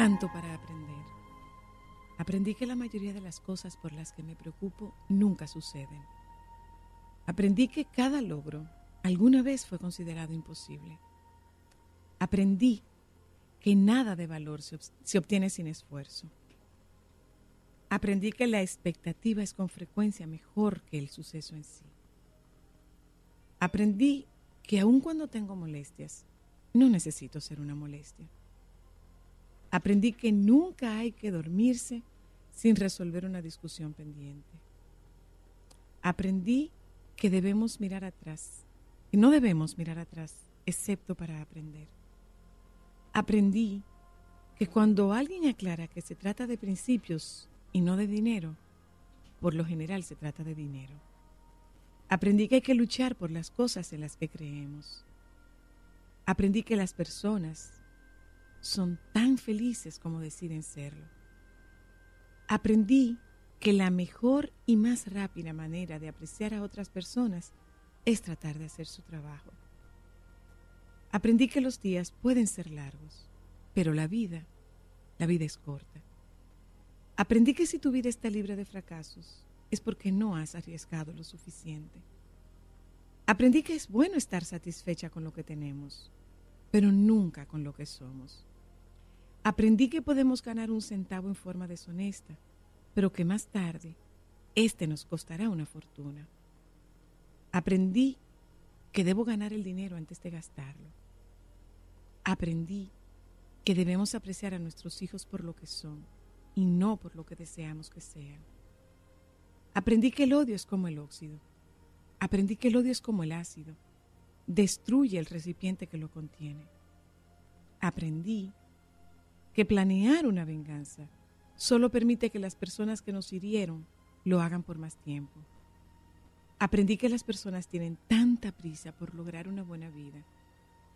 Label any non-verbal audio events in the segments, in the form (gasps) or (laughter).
tanto para aprender. Aprendí que la mayoría de las cosas por las que me preocupo nunca suceden. Aprendí que cada logro alguna vez fue considerado imposible. Aprendí que nada de valor se, se obtiene sin esfuerzo. Aprendí que la expectativa es con frecuencia mejor que el suceso en sí. Aprendí que aun cuando tengo molestias, no necesito ser una molestia. Aprendí que nunca hay que dormirse sin resolver una discusión pendiente. Aprendí que debemos mirar atrás y no debemos mirar atrás excepto para aprender. Aprendí que cuando alguien aclara que se trata de principios y no de dinero, por lo general se trata de dinero. Aprendí que hay que luchar por las cosas en las que creemos. Aprendí que las personas son tan felices como deciden serlo. Aprendí que la mejor y más rápida manera de apreciar a otras personas es tratar de hacer su trabajo. Aprendí que los días pueden ser largos, pero la vida, la vida es corta. Aprendí que si tu vida está libre de fracasos, es porque no has arriesgado lo suficiente. Aprendí que es bueno estar satisfecha con lo que tenemos, pero nunca con lo que somos. Aprendí que podemos ganar un centavo en forma deshonesta, pero que más tarde este nos costará una fortuna. Aprendí que debo ganar el dinero antes de gastarlo. Aprendí que debemos apreciar a nuestros hijos por lo que son y no por lo que deseamos que sean. Aprendí que el odio es como el óxido. Aprendí que el odio es como el ácido. Destruye el recipiente que lo contiene. Aprendí que planear una venganza solo permite que las personas que nos hirieron lo hagan por más tiempo. Aprendí que las personas tienen tanta prisa por lograr una buena vida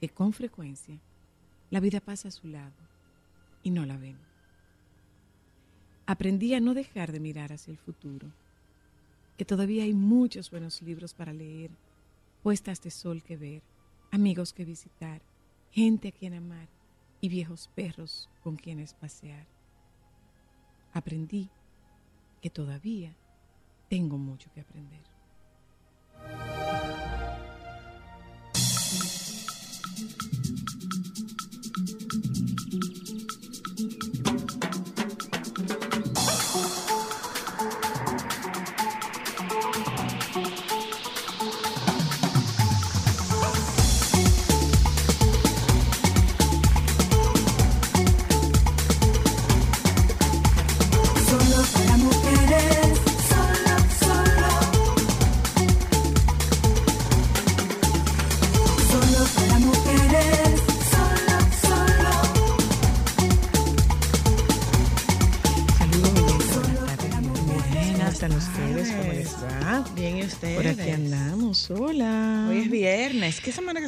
que con frecuencia la vida pasa a su lado y no la ven. Aprendí a no dejar de mirar hacia el futuro, que todavía hay muchos buenos libros para leer, puestas de sol que ver, amigos que visitar, gente a quien amar y viejos perros con quienes pasear. Aprendí que todavía tengo mucho que aprender.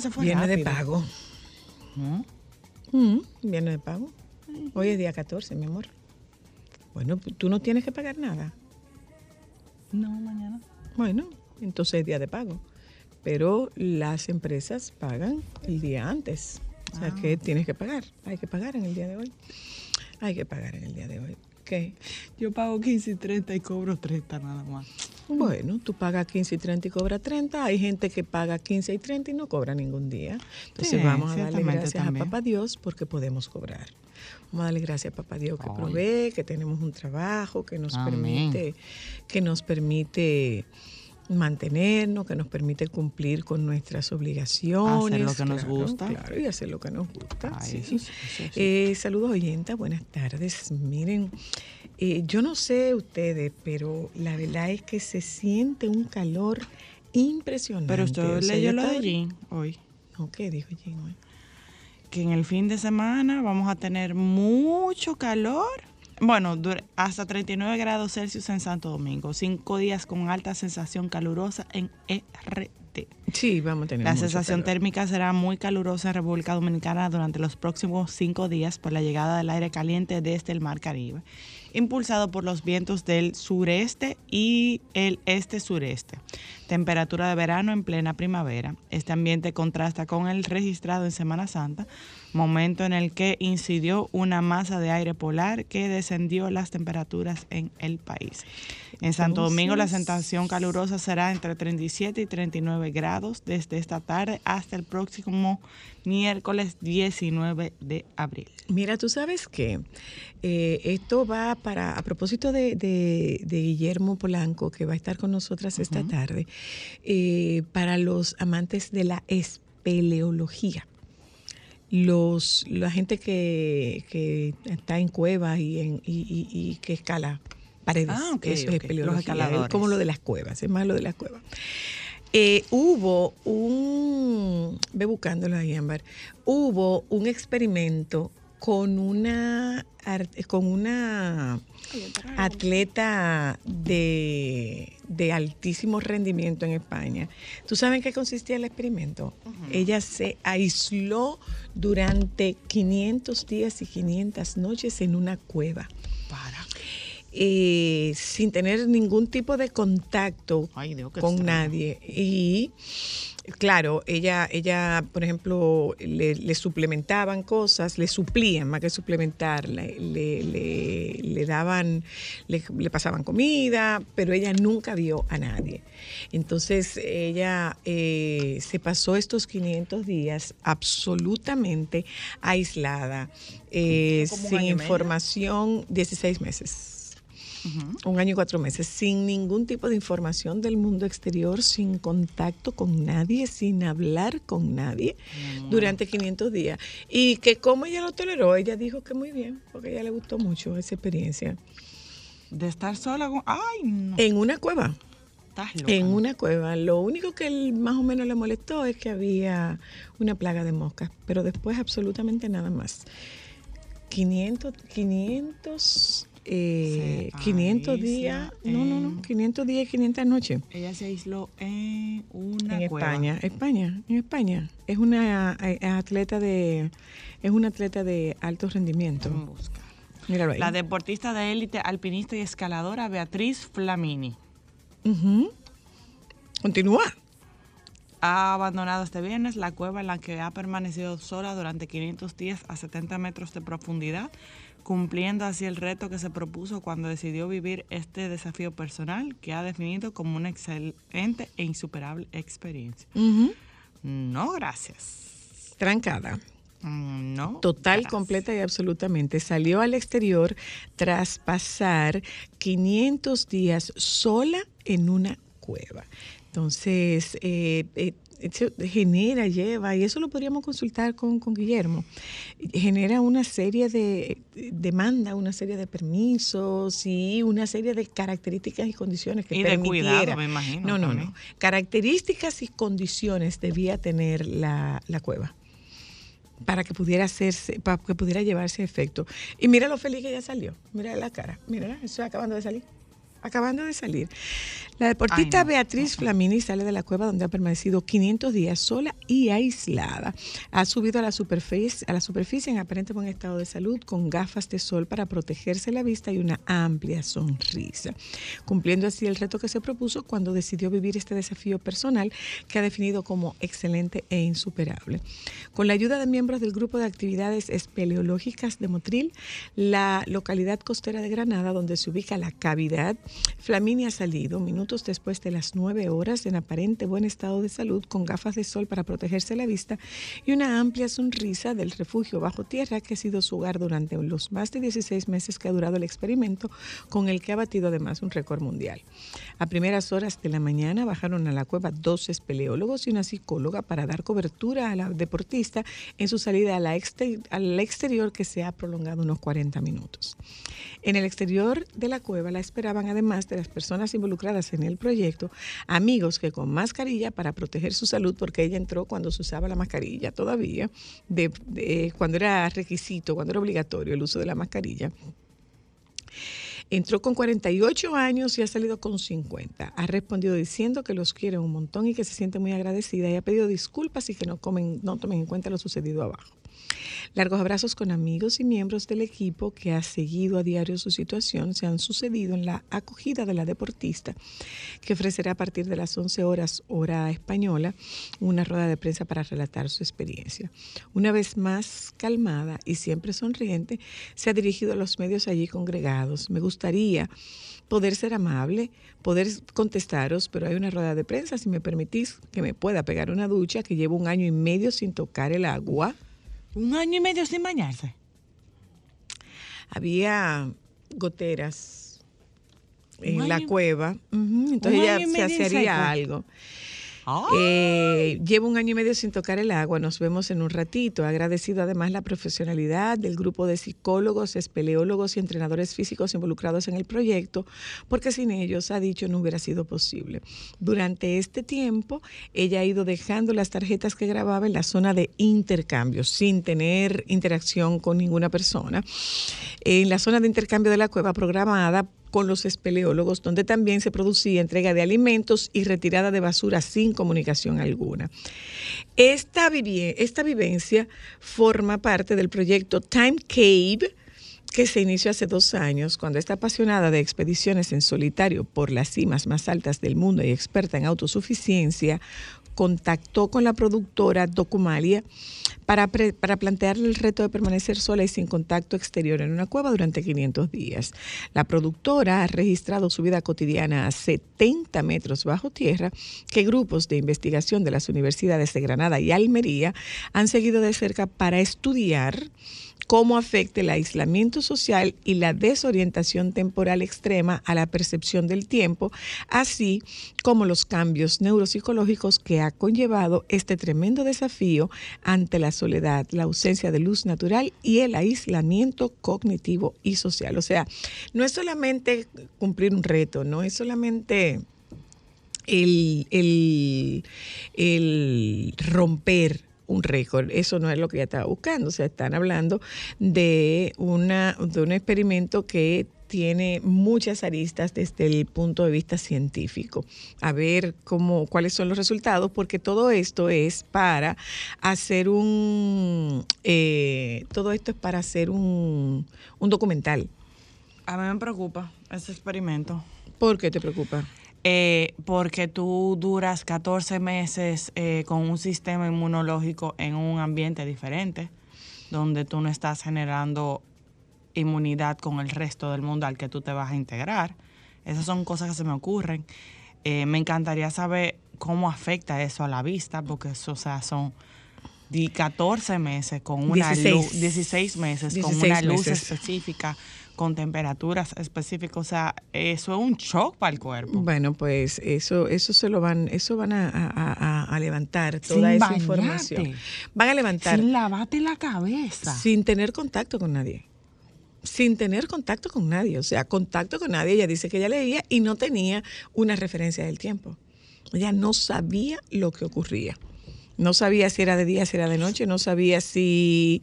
Se fue? Viene de pago. ¿Mm? Mm, viene de pago. Hoy es día 14, mi amor. Bueno, tú no tienes que pagar nada. No, mañana. Bueno, entonces es día de pago. Pero las empresas pagan el día antes. O sea que ah. tienes que pagar. Hay que pagar en el día de hoy. Hay que pagar en el día de hoy. Yo pago 15 y 30 y cobro 30 nada más. Bueno, tú pagas 15 y 30 y cobra 30. Hay gente que paga 15 y 30 y no cobra ningún día. Entonces vamos a darle gracias a Papá Dios porque podemos cobrar. Vamos a darle gracias a Papá Dios que provee, que tenemos un trabajo, que nos permite, que nos permite mantenernos, que nos permite cumplir con nuestras obligaciones. Hacer lo que nos gusta. Claro, y hacer lo que nos gusta. Eh, saludos oyentes, buenas tardes. Miren, eh, yo no sé ustedes, pero la verdad es que se siente un calor impresionante. Pero usted leyó lo de Jean hoy. ¿qué dijo Jean hoy? Que en el fin de semana vamos a tener mucho calor. Bueno, hasta 39 grados Celsius en Santo Domingo. Cinco días con alta sensación calurosa en RT. Sí, vamos a tener. La sensación térmica será muy calurosa en República Dominicana durante los próximos cinco días por la llegada del aire caliente desde el Mar Caribe. impulsado por los vientos del sureste y el este-sureste. Temperatura de verano en plena primavera. Este ambiente contrasta con el registrado en Semana Santa, momento en el que incidió una masa de aire polar que descendió las temperaturas en el país. En Santo Domingo la sensación calurosa será entre 37 y 39 grados desde esta tarde hasta el próximo miércoles 19 de abril. Mira, tú sabes que eh, esto va para, a propósito de, Guillermo Polanco, que va a estar con nosotras esta tarde, eh, para los amantes de la espeleología los la gente que, que está en cuevas y, en, y, que escala paredes. Ah, Eso es espeleología, como lo de las cuevas, es más lo de las cuevas. Eh, hubo un, ve buscándolo ahí, Ámbar, hubo un experimento con una, con una atleta de, altísimo rendimiento en España. ¿Tú sabes en qué consistía el experimento? Ella se aisló durante 500 días y 500 noches en una cueva. Para. Eh, sin tener ningún tipo de contacto con nadie. Y claro, ella, ella por ejemplo, le, suplementaban cosas, le suplían más que suplementar, le, le, daban, le, pasaban comida, pero ella nunca vio a nadie. Entonces ella eh, se pasó estos 500 días absolutamente aislada, eh, sin información, 16 meses un año y cuatro meses, sin ningún tipo de información del mundo exterior, sin contacto con nadie, sin hablar con nadie durante 500 días. Y que como ella lo toleró, ella dijo que muy bien, porque a ella le gustó mucho esa experiencia. De estar sola con... ¡Ay, no! En una cueva. En una cueva. Lo único que más o menos le molestó es que había una plaga de moscas, pero después absolutamente nada más. 500, 500 eh, 500 días, no, no, no, 500 días y 500 noches. Ella se aisló en una en España, España, en España. Es una eh, atleta de es una atleta de alto rendimiento. Míralo ahí. La deportista de élite, alpinista y escaladora Beatriz Flamini. Continúa. Ha abandonado este viernes la cueva en la que ha permanecido sola durante 500 días a 70 metros de profundidad cumpliendo así el reto que se propuso cuando decidió vivir este desafío personal que ha definido como una excelente e insuperable experiencia. No, gracias. Trancada. Mm, no. Total, completa y absolutamente. Salió al exterior tras pasar 500 días sola en una cueva. Entonces, eh, eh, genera, lleva, y eso lo podríamos consultar con, Guillermo, genera una serie de demanda, una serie de permisos y una serie de características y condiciones que y de cuidado, me imagino. No, no, no. Características y condiciones debía tener la, la cueva para que pudiera hacerse, para que pudiera llevarse efecto. Y mira lo feliz que ella salió. Mira la cara. Mira, eso acabando de salir acabando de salir. La deportista Beatriz Flamini sale de la cueva donde ha permanecido 500 días sola y aislada. Ha subido a la superficie, a la superficie en aparente buen estado de salud con gafas de sol para protegerse la vista y una amplia sonrisa, cumpliendo así el reto que se propuso cuando decidió vivir este desafío personal que ha definido como excelente e insuperable. Con la ayuda de miembros del grupo de actividades espeleológicas de Motril, la localidad costera de Granada, donde se ubica la cavidad Flamini ha salido minutos después de las nueve horas en aparente buen estado de salud, con gafas de sol para protegerse la vista y una amplia sonrisa del refugio bajo tierra que ha sido su hogar durante los más de 16 meses que ha durado el experimento, con el que ha batido además un récord mundial. A primeras horas de la mañana bajaron a la cueva dos espeleólogos y una psicóloga para dar cobertura a la deportista en su salida al exterior que se ha prolongado unos 40 minutos. En el exterior de la cueva la esperaban además de las personas involucradas en el proyecto, amigos que con mascarilla para proteger su salud, porque ella entró cuando se usaba la mascarilla todavía, cuando era requisito, cuando era obligatorio el uso de la mascarilla. Entró con 48 años y ha salido con 50. Ha respondido diciendo que los quiere un montón y que se siente muy agradecida y ha pedido disculpas y que no, comen, no tomen en cuenta lo sucedido abajo. Largos abrazos con amigos y miembros del equipo que ha seguido a diario su situación se han sucedido en la acogida de la deportista, que ofrecerá a partir de las 11 horas hora española una rueda de prensa para relatar su experiencia. Una vez más calmada y siempre sonriente, se ha dirigido a los medios allí congregados. Me gustaría poder ser amable, poder contestaros, pero hay una rueda de prensa, si me permitís, que me pueda pegar una ducha, que llevo un año y medio sin tocar el agua un año y medio sin bañarse. Había goteras en la cueva, entonces ella se haría algo. Eh, llevo un año y medio sin tocar el agua, nos vemos en un ratito. Agradecido además la profesionalidad del grupo de psicólogos, espeleólogos y entrenadores físicos involucrados en el proyecto, porque sin ellos, ha dicho, no hubiera sido posible. Durante este tiempo, ella ha ido dejando las tarjetas que grababa en la zona de intercambio, sin tener interacción con ninguna persona. En la zona de intercambio de la cueva programada con los espeleólogos, donde también se producía entrega de alimentos y retirada de basura sin comunicación alguna. Esta, esta vivencia forma parte del proyecto Time Cave, que se inició hace dos años, cuando esta apasionada de expediciones en solitario por las cimas más altas del mundo y experta en autosuficiencia, contactó con la productora Documalia para, para plantearle el reto de permanecer sola y sin contacto exterior en una cueva durante 500 días. La productora ha registrado su vida cotidiana a 70 metros bajo tierra que grupos de investigación de las universidades de Granada y Almería han seguido de cerca para estudiar cómo afecta el aislamiento social y la desorientación temporal extrema a la percepción del tiempo, así como los cambios neuropsicológicos que ha conllevado este tremendo desafío ante la soledad, la ausencia de luz natural y el aislamiento cognitivo y social. O sea, no es solamente cumplir un reto, no es solamente el, el romper un récord. Eso no es lo que ella estaba buscando. O sea, están hablando de, una, de un experimento que tiene muchas aristas desde el punto de vista científico. A ver cómo, cuáles son los resultados, porque todo esto es para hacer un, eh, todo esto es para hacer un, un documental. A mí me preocupa ese experimento. ¿Por qué te preocupa? Eh, porque tú duras 14 meses eh, con un sistema inmunológico en un ambiente diferente, donde tú no estás generando inmunidad con el resto del mundo al que tú te vas a integrar. Esas son cosas que se me ocurren. Eh, me encantaría saber cómo afecta eso a la vista, porque eso, o sea, son 14 meses con una 16. luz, 16 meses con una luz específica con temperaturas específicas, o sea, eso es un shock para el cuerpo. Bueno, pues eso, eso se lo van, eso van a, levantar toda esa información. Van a levantar. Sin lavarte la cabeza. Sin tener contacto con nadie. Sin tener contacto con nadie. O sea, contacto con nadie. Ella dice que ella leía y no tenía una referencia del tiempo. Ella no sabía lo que ocurría. No sabía si era de día, si era de noche, no sabía si,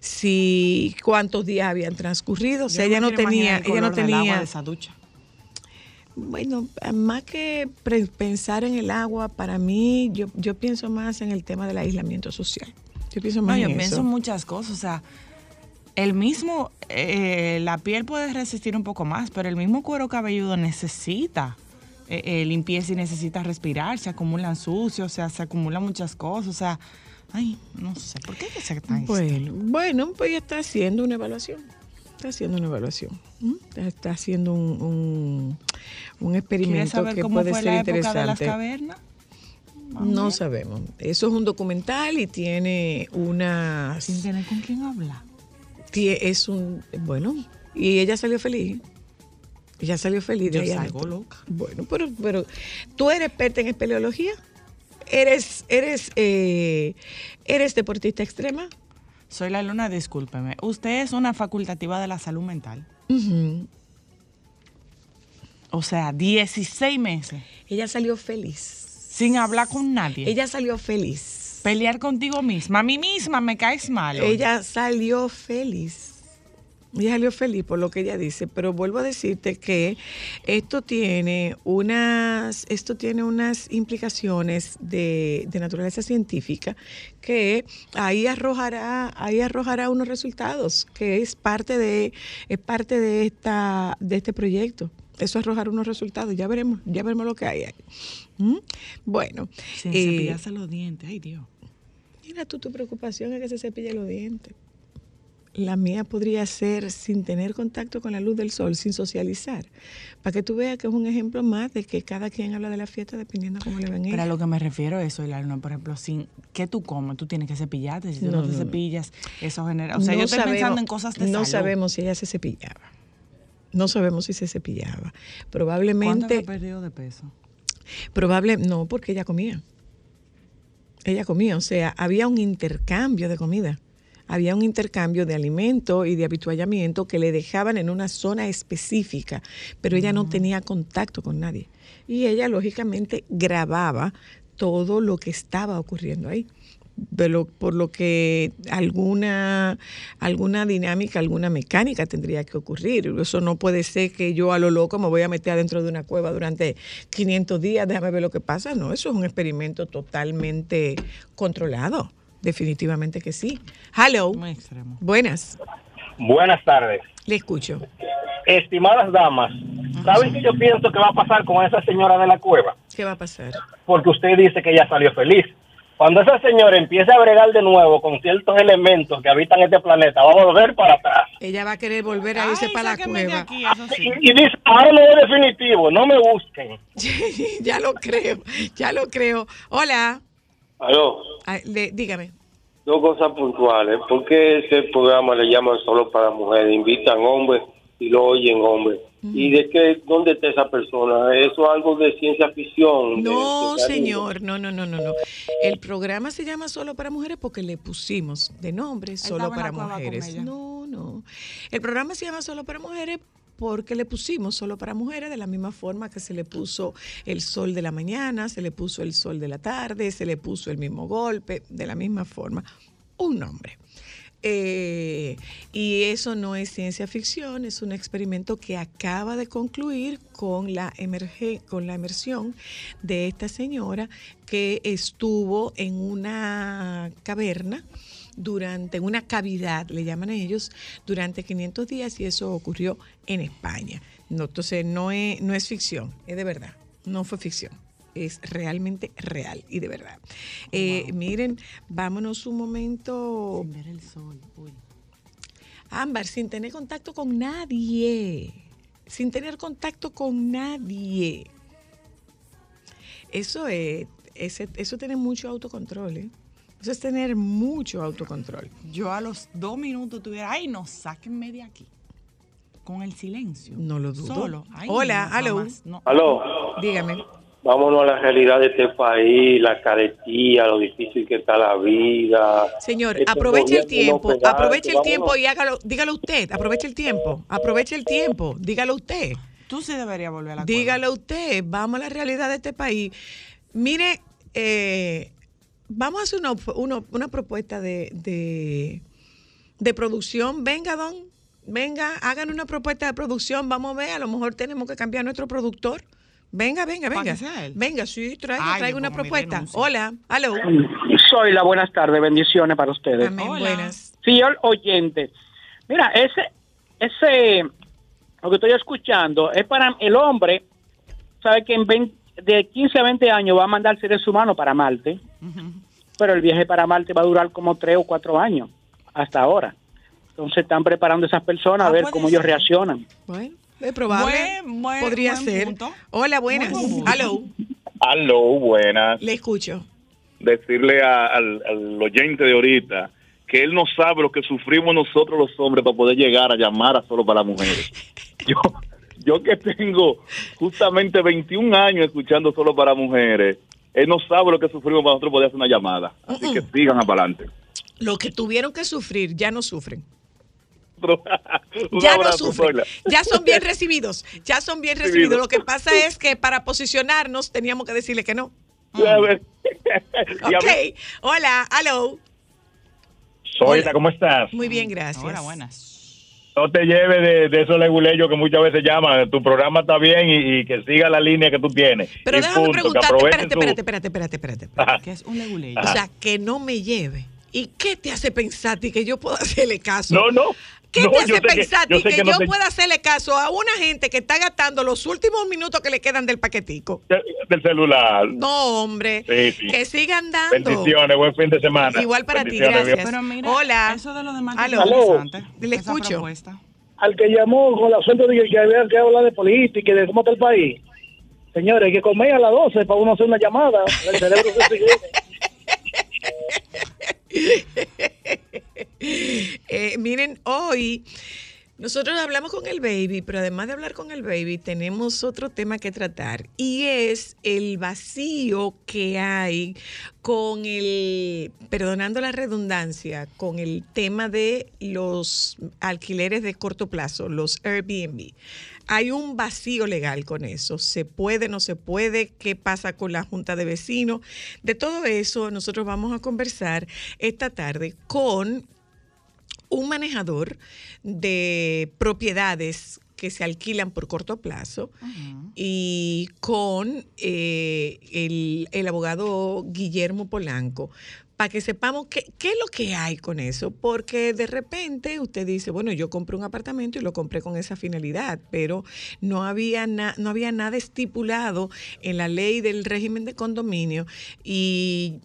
si cuántos días habían transcurrido. O sea, ella no tenía, ella no tenía. De esa ducha. Bueno, más que pensar en el agua, para mí, yo, yo pienso más en el tema del aislamiento social. Yo pienso más no, yo pienso en muchas cosas. O sea, el mismo, eh, la piel puede resistir un poco más, pero el mismo cuero cabelludo necesita eh, eh, limpieza y necesita respirar, se acumulan sucios, o sea, se acumulan muchas cosas, o sea, ay, no sé, ¿por qué ser tan Bueno, bueno, pues está haciendo una evaluación. Está haciendo una evaluación. Está haciendo un, un, experimento que cómo puede fue ser la interesante. de las cavernas? No sabemos. Eso es un documental y tiene una. Sin tener con quién hablar. Es un. Bueno, y ella salió feliz. Ella salió feliz de Yo salgo loca. Bueno, pero, pero tú eres experta en espeleología. ¿Eres, eres, eh, ¿Eres deportista extrema? Soy la luna, discúlpeme. Usted es una facultativa de la salud mental. O sea, 16 meses. Ella salió feliz. Sin hablar con nadie. Ella salió feliz. Pelear contigo misma. A mí misma me caes mal. Ella salió feliz. Ella salió feliz por lo que ella dice, pero vuelvo a decirte que esto tiene unas, esto tiene unas implicaciones de, de naturaleza científica que ahí arrojará, ahí arrojará unos resultados, que es parte de, es parte de esta, de este proyecto. Eso arrojará unos resultados, ya veremos, ya veremos lo que hay ahí. ¿Mm? Bueno. Sin eh, cepillarse los dientes, ay Dios. Mira tú, tu preocupación es que se cepille los dientes. La mía podría ser sin tener contacto con la luz del sol, sin socializar. Para que tú veas que es un ejemplo más de que cada quien habla de la fiesta dependiendo cómo le ven Pero a lo que me refiero es eso, por ejemplo, sin ¿qué tú comes? Tú tienes que cepillarte, si tú No, no, te no, cepillas, eso genera... O sea, No yo estoy sabemos- pensando en cosas de No salud. sabemos si ella se cepillaba. No sabemos si se cepillaba. ¿Cuánto Probablemente, ha perdido de peso? probable, no, porque ella comía. Ella comía, o sea, había un intercambio de comida. Había un intercambio de alimento y de habituallamiento que le dejaban en una zona específica, pero ella no tenía contacto con nadie. Y ella, lógicamente, grababa todo lo que estaba ocurriendo ahí. Por lo que alguna, alguna dinámica, alguna mecánica tendría que ocurrir. Eso no puede ser que yo a lo loco me voy a meter adentro de una cueva durante 500 días, déjame ver lo que pasa. No, eso es un experimento totalmente controlado. Definitivamente que sí. Hello. Muy extremo. Buenas. Buenas tardes. Le escucho. Estimadas damas, ¿saben qué yo pienso que va a pasar con esa señora de la cueva? ¿Qué va a pasar? Porque usted dice que ella salió feliz. Cuando esa señora empiece a bregar de nuevo con ciertos elementos que habitan este planeta, va a volver para atrás. Ella va a querer volver a irse Ay, para la cueva. aquí, eso sí. Y, y dice, ahora no es definitivo, no me busquen. (laughs) ya lo creo, ya lo creo. Hola. Aló, Ah, le- dígame. dos cosas puntuales. ¿Por qué ese programa le llaman solo para mujeres? Invitan hombres y lo oyen hombres. ¿Y de qué, dónde está esa persona? ¿Eso es algo de ciencia ficción? No, de- señor, no, no, no, no, no. El programa se llama Solo para Mujeres porque le pusimos de nombre Solo para Mujeres. No, no. El programa se llama Solo para Mujeres porque le pusimos Solo para Mujeres de la misma forma que se le puso el sol de la mañana, se le puso el sol de la tarde, se le puso el mismo golpe, de la misma forma. Un nombre. Eh, y eso no es ciencia ficción, es un experimento que acaba de concluir con la, emerge- con la emersión de esta señora que estuvo en una caverna durante en una cavidad, le llaman ellos, durante 500 días y eso ocurrió en España. No, entonces no es, no es ficción, es de verdad, no fue ficción. Es realmente real y de verdad. Eh, Miren, vámonos un momento Sin ver el sol. Uy. Ámbar, sin tener contacto con nadie. Sin tener contacto con nadie. Eso es, ese- eso tiene mucho autocontrol, ¿eh? Eso es tener mucho autocontrol. Yo a los dos minutos tuviera, ay, no, sáquenme de aquí. Con el silencio. No lo dudo. Solo. Ay, Hola, no, aló. no. Aló, Dígame. vámonos a la realidad de este país, la caretía, lo difícil que está la vida. Señor, Este aproveche el tiempo, aproveche el vámonos. tiempo y hágalo, dígalo usted, aproveche el tiempo, aproveche el tiempo, dígalo usted. Tú sí deberías volver a la Dígalo usted, vamos a la realidad de este país. Mire, eh, vamos a hacer una, una- una propuesta de, de, de producción. Venga, don, venga, hagan una propuesta de producción. Vamos a ver, a lo mejor tenemos que cambiar nuestro productor. Venga, venga, ¿Para venga. Venga, sí, traiga, Ay, traiga yo una propuesta. Hola, aló. Soy la buenas tardes, bendiciones para ustedes. Amén, Hola. buenas. Señor oyente, mira, ese, ese, lo que estoy escuchando es para el hombre, sabe que en 20 de 15 a 20 años va a mandar seres humanos para Marte, pero el viaje para Marte va a durar como 3 o 4 años, hasta ahora. Entonces están preparando a esas personas Ah, a ver puede cómo ellos reaccionan. Bueno, es probable. Buen- buen- Podría buen ser. punto. Hola, buenas. Aló, Aló, buenas. le escucho. Decirle a- al, al oyente de ahorita que él no sabe lo que sufrimos nosotros los hombres para poder llegar a llamar a solo para mujeres. (laughs) Yo, yo que tengo justamente 21 años escuchando solo para mujeres, él no sabe lo que sufrimos para nosotros poder hacer una llamada. Así que sigan para adelante. Lo que tuvieron que sufrir ya no sufren. (laughs) Ya no sufren, (laughs) ya son bien recibidos, ya son bien Recibidos. Lo que pasa es que para posicionarnos teníamos que decirle que no. (laughs) A Ok, hola, aló. Zoila, ¿cómo estás? Muy bien, gracias. Ahora buenas. No te lleves de, de esos leguleyos que muchas veces llaman. Tu programa está bien y, y que siga la línea que tú tienes. Pero Y déjame preguntarte, espérate, su- espérate, espérate, espérate, espérate, espérate. Que es un leguleyo. O sea, que no me lleve. ¿Y qué te hace pensar a ti que yo puedo hacerle caso? No, no. ¿Qué no, te hace que- pensar a yo que, que no yo te- pueda hacerle caso a una gente que está gastando los últimos minutos que le quedan del paquetico? del celular. No, hombre. Sí, sí. Que sigan dando. Bendiciones, buen fin de semana. Igual para ti, Bendiciones, gracias. Pero mira, Hola. eso de lo Aló. interesante. Le escucho. propuesta. al que llamó con el asunto de que, que había que hablar de política y de cómo está el país. Señores, hay que comer a las 12 para uno hacer una llamada. El cerebro se sigue. (laughs) (laughs) Eh, miren, hoy nosotros hablamos con el baby, pero además de hablar con el baby, tenemos otro tema que tratar y es el vacío que hay con el, perdonando la redundancia, con el tema de los alquileres de corto plazo, los Airbnb. Hay un vacío legal con eso. ¿Se puede, no se puede? ¿Qué pasa con la Junta de Vecinos? De todo eso nosotros vamos a conversar esta tarde con un manejador de propiedades que se alquilan por corto plazo y con eh, el, el abogado Guillermo Polanco para que sepamos qué, qué es lo que hay con eso, porque de repente usted dice, bueno, yo compré un apartamento y lo compré con esa finalidad, pero no había, na- no había nada estipulado en la ley del régimen de condominio y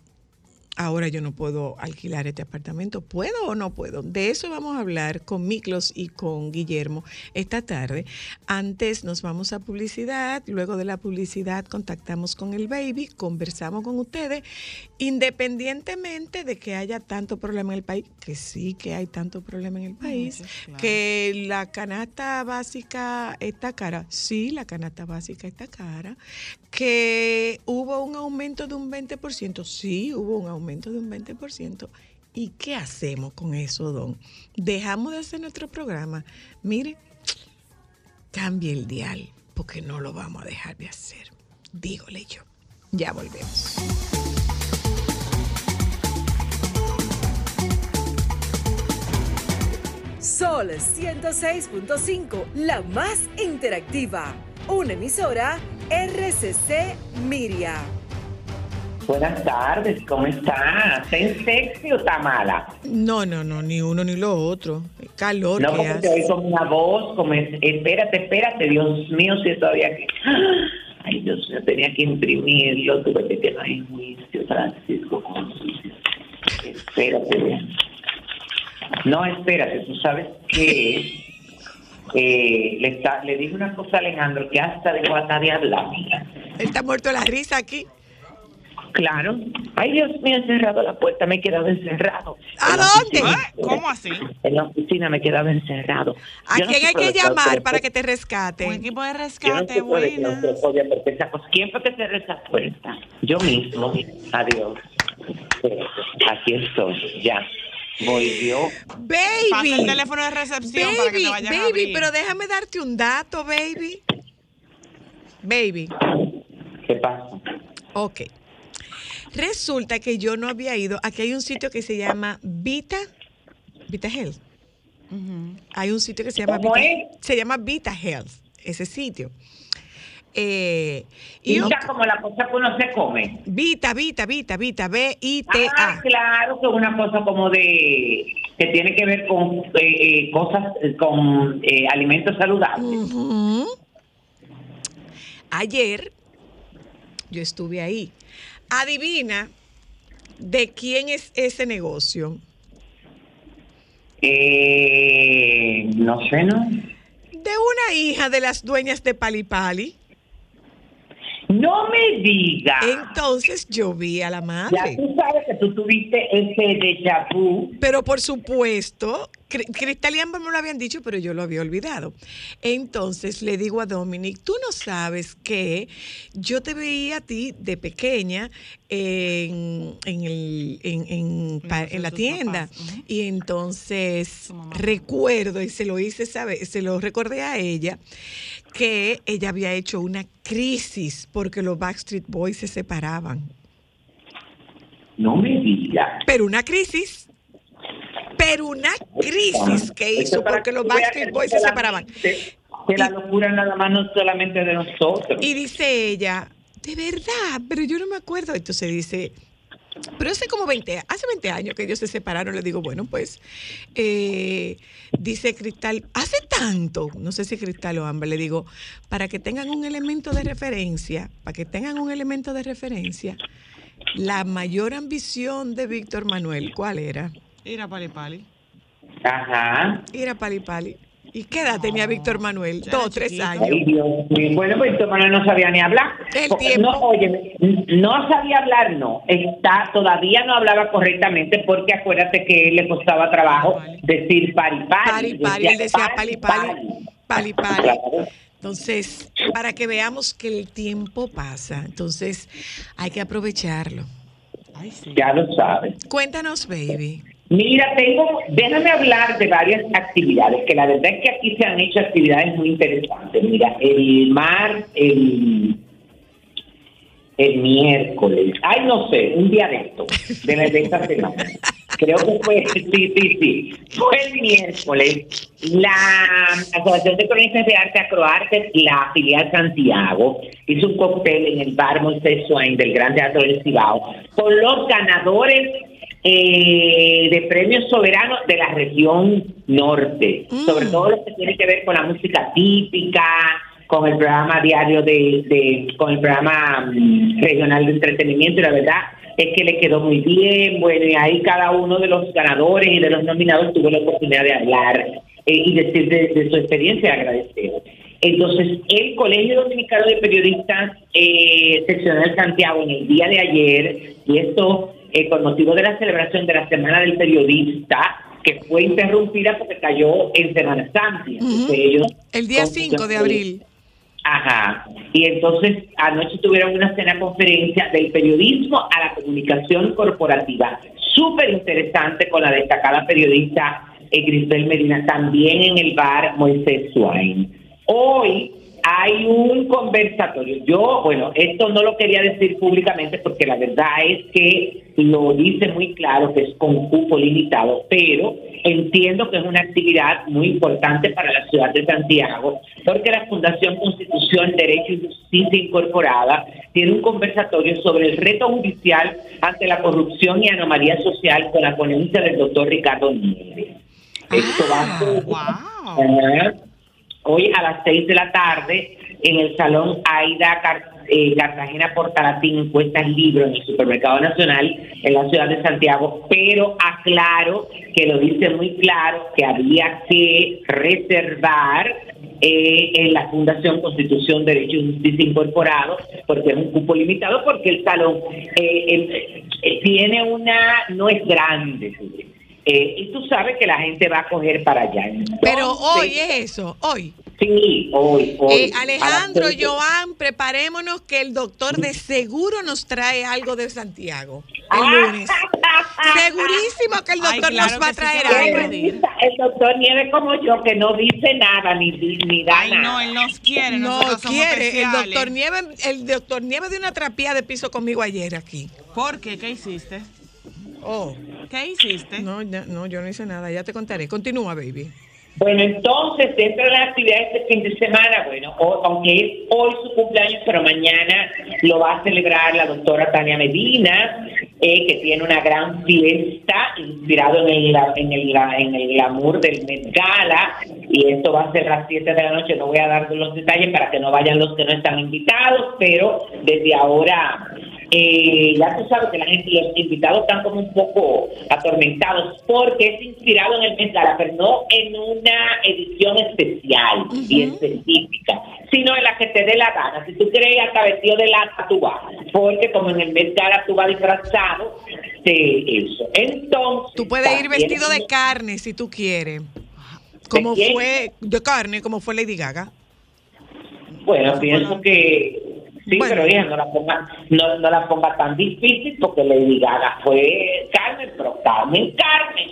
ahora yo no puedo alquilar este apartamento. ¿Puedo o no puedo? De eso vamos a hablar con Miklos y con Guillermo esta tarde. Antes nos vamos a publicidad, luego de la publicidad contactamos con el baby, conversamos con ustedes, independientemente de que haya tanto problema en el país, que sí que hay tanto problema en el país, claro. que la canasta básica está cara, sí, la canasta básica está cara, que hubo un aumento de un 20%, sí, hubo un aumento de un 20%. ¿Y qué hacemos con eso, Don? Dejamos de hacer nuestro programa. Mire, cambie el dial, porque no lo vamos a dejar de hacer. Dígole yo. Ya volvemos. Sol 106.5, la más interactiva. Una emisora RCC Miria. Buenas tardes, ¿cómo está? ¿Está en sexy o está mala? No, no, no, ni uno ni lo otro. El calor No, que porque te oí hace. como una voz, como es, espérate, espérate, Dios mío, si todavía que... (gasps) Ay, Dios mío, tenía que imprimirlo, tuve que quedar en juicio, Francisco. con. Espérate. No, espérate, tú sabes que (laughs) eh, le, está, le dije una cosa a Alejandro que hasta dejó hasta de hablar. Él está muerto de la risa aquí. Claro. Ay, Dios mío, he cerrado la puerta, me he quedado encerrado. ¿A En dónde? ¿Eh? ¿Cómo así? En la oficina me he quedado encerrado. ¿A Yo quién hay que llamar para que te Un rescaten? equipo de rescate, qué no ¿Quién fue que cerró esa puerta? Yo mismo. Adiós. Aquí estoy, ya. Volvió. Pasa el Baby. teléfono de recepción para que Baby, te vayan a baby, abrir. pero déjame darte un dato, baby. Baby, ¿Qué pasa? ok. Resulta que yo no había ido. Aquí hay un sitio que se llama Vita, Vita Health. Hay un sitio que se llama ¿Cómo Vita, es? se llama Vita Health, ese sitio. Eh, y Vita como la cosa que uno se come. Vita, Vita, Vita, Vita, Ah, B-I-T-A. claro, que es una cosa como de que tiene que ver con eh, eh, cosas, eh, con alimentos saludables. Ayer yo estuve ahí. Adivina de quién es ese negocio. Eh, no sé, ¿no? De una hija de las dueñas de Palipali. No me diga. Entonces yo vi a la Ya madre. tú sabes que tú tuviste ese déjà vu. Pero por supuesto, Cri- Cristal y Amber me lo habían dicho, pero yo lo había olvidado. Entonces le digo a Dominic, tú no sabes que yo te veía a ti de pequeña en, en, el- en- en pa- la tienda. Y entonces recuerdo, y se lo hice saber, se lo recordé a ella, que ella había hecho una crisis porque los Backstreet Boys se separaban. No me diga. Pero una crisis. pero una crisis que hizo porque los Backstreet Boys se separaban. Que la locura nada más no solamente de nosotros. Y dice ella, de verdad, pero yo no me acuerdo. Entonces dice, pero hace como 20, hace 20 años que ellos se separaron. Le digo, bueno, pues, eh, dice Cristal, hace tanto, no sé si Cristal o Amber, le digo, para que tengan un elemento de referencia, para que tengan un elemento de referencia, la mayor ambición de Víctor Manuel, ¿cuál era? Ir a Pali Pali. Ajá. Ir a Pali Pali. ¿Y qué edad tenía Víctor Manuel? Dos, tres Ay, años. Dios mío. Bueno, pues Víctor Manuel no sabía ni hablar. El Porque tiempo. No, oye, no sabía hablar, no. Está, todavía no hablaba correctamente porque acuérdate que él le costaba trabajo decir pari pari. Pali Pali, él decía Pali Pali, Pali Pali. Claro. Entonces, para que veamos que el tiempo pasa, entonces hay que aprovecharlo. Ay, sí. Ya lo sabes. Cuéntanos, baby. Mira, tengo, déjame hablar de varias actividades, que la verdad es que aquí se han hecho actividades muy interesantes. Mira, el mar, el, el miércoles, ay, no sé, un día de esto, de, la- de esta semana. (laughs) Creo que fue, sí, sí, sí, fue el miércoles. La Asociación de Cronistas de Arte Acroarte, la filial Santiago, hizo un cóctel en el bar Moisés Swain del Gran Teatro del Cibao con los ganadores eh, de premios soberanos de la región norte, sobre todo lo que tiene que ver con la música típica, con el programa diario de, de- con el programa mm, regional de entretenimiento y la verdad es que le quedó muy bien, bueno, y ahí cada uno de los ganadores y de los nominados tuvo la oportunidad de hablar eh, y decir de, de su experiencia y agradecer. Entonces, el Colegio Dominicano de Periodistas eh, Seccional Santiago en el día de ayer, y esto eh, con motivo de la celebración de la Semana del Periodista, que fue interrumpida porque cayó en Semana Santa. Entonces, ellos El día con- 5 de abril. Ajá. Y entonces anoche tuvieron una cena conferencia del periodismo a la comunicación corporativa. Súper interesante con la destacada periodista eh, Medina, también en el bar Moisés Swain. Hoy hay un conversatorio. Yo, bueno, esto no lo quería decir públicamente porque la verdad es que lo dice muy claro que es con cupo limitado, pero entiendo que es una actividad muy importante para la ciudad de Santiago, porque la Fundación Constitución, Derecho y Justicia Incorporada tiene un conversatorio sobre el reto judicial ante la corrupción y anomalía social con la ponencia del doctor Ricardo Nieves. Esto va a ser- Ajá. Hoy a las seis de la tarde en el Salón Aida Car- eh, Cartagena Portalatín encuesta el libro en el Supermercado Nacional en la ciudad de Santiago, pero aclaro que lo dice muy claro que había que reservar eh, en la Fundación Constitución Derecho y Justicia Incorporado, porque es un cupo limitado, porque el salón eh, eh, eh, tiene una, no es grande. Eh, y tú sabes que la gente va a coger para allá. Pero hoy es eso, hoy. Sí, hoy, hoy. Eh, Alejandro, Joan, preparémonos que el doctor de seguro nos trae algo de Santiago el Ah. lunes. (laughs) Segurísimo que el Ay, doctor claro nos va a sí traer a algo. El doctor Nieves como yo, que no dice nada, ni, ni, ni da Ay, no, nada. él nos quiere, No nosotros somos quiere, el doctor Nieve, el doctor Nieve de una trapía de piso conmigo ayer aquí. ¿Por qué? ¿Qué hiciste? Oh, ¿Qué hiciste? no, ya- no, yo no hice nada, ya te contaré. Continúa, baby. Bueno, entonces, dentro de las actividades de este fin de semana, bueno, o- aunque es hoy su cumpleaños, pero mañana lo va a celebrar la doctora Tania Medina, eh, que tiene una gran fiesta inspirado en el, en el, en el glamour del Met Gala, y esto va a ser a las 7 de la noche, no voy a dar los detalles para que no vayan los que no están invitados, pero desde ahora eh, ya tú sabes que la gente, los invitados están como un poco atormentados porque es inspirado en el Met Gala, pero no en una edición especial y específica, sino en la que te dé la gana. Si tú ir hasta vestido de lata, tú vas, porque como en el Met Gala tú vas disfrazado de eso. Entonces, Tú puedes ir vestido de carne si tú quieres. Como fue, de carne, como fue Lady Gaga. Bueno, pienso que sí, Bueno. pero hija, no la ponga, no, no la ponga tan difícil porque Lady Gaga fue Carmen, pero Carmen, Carmen,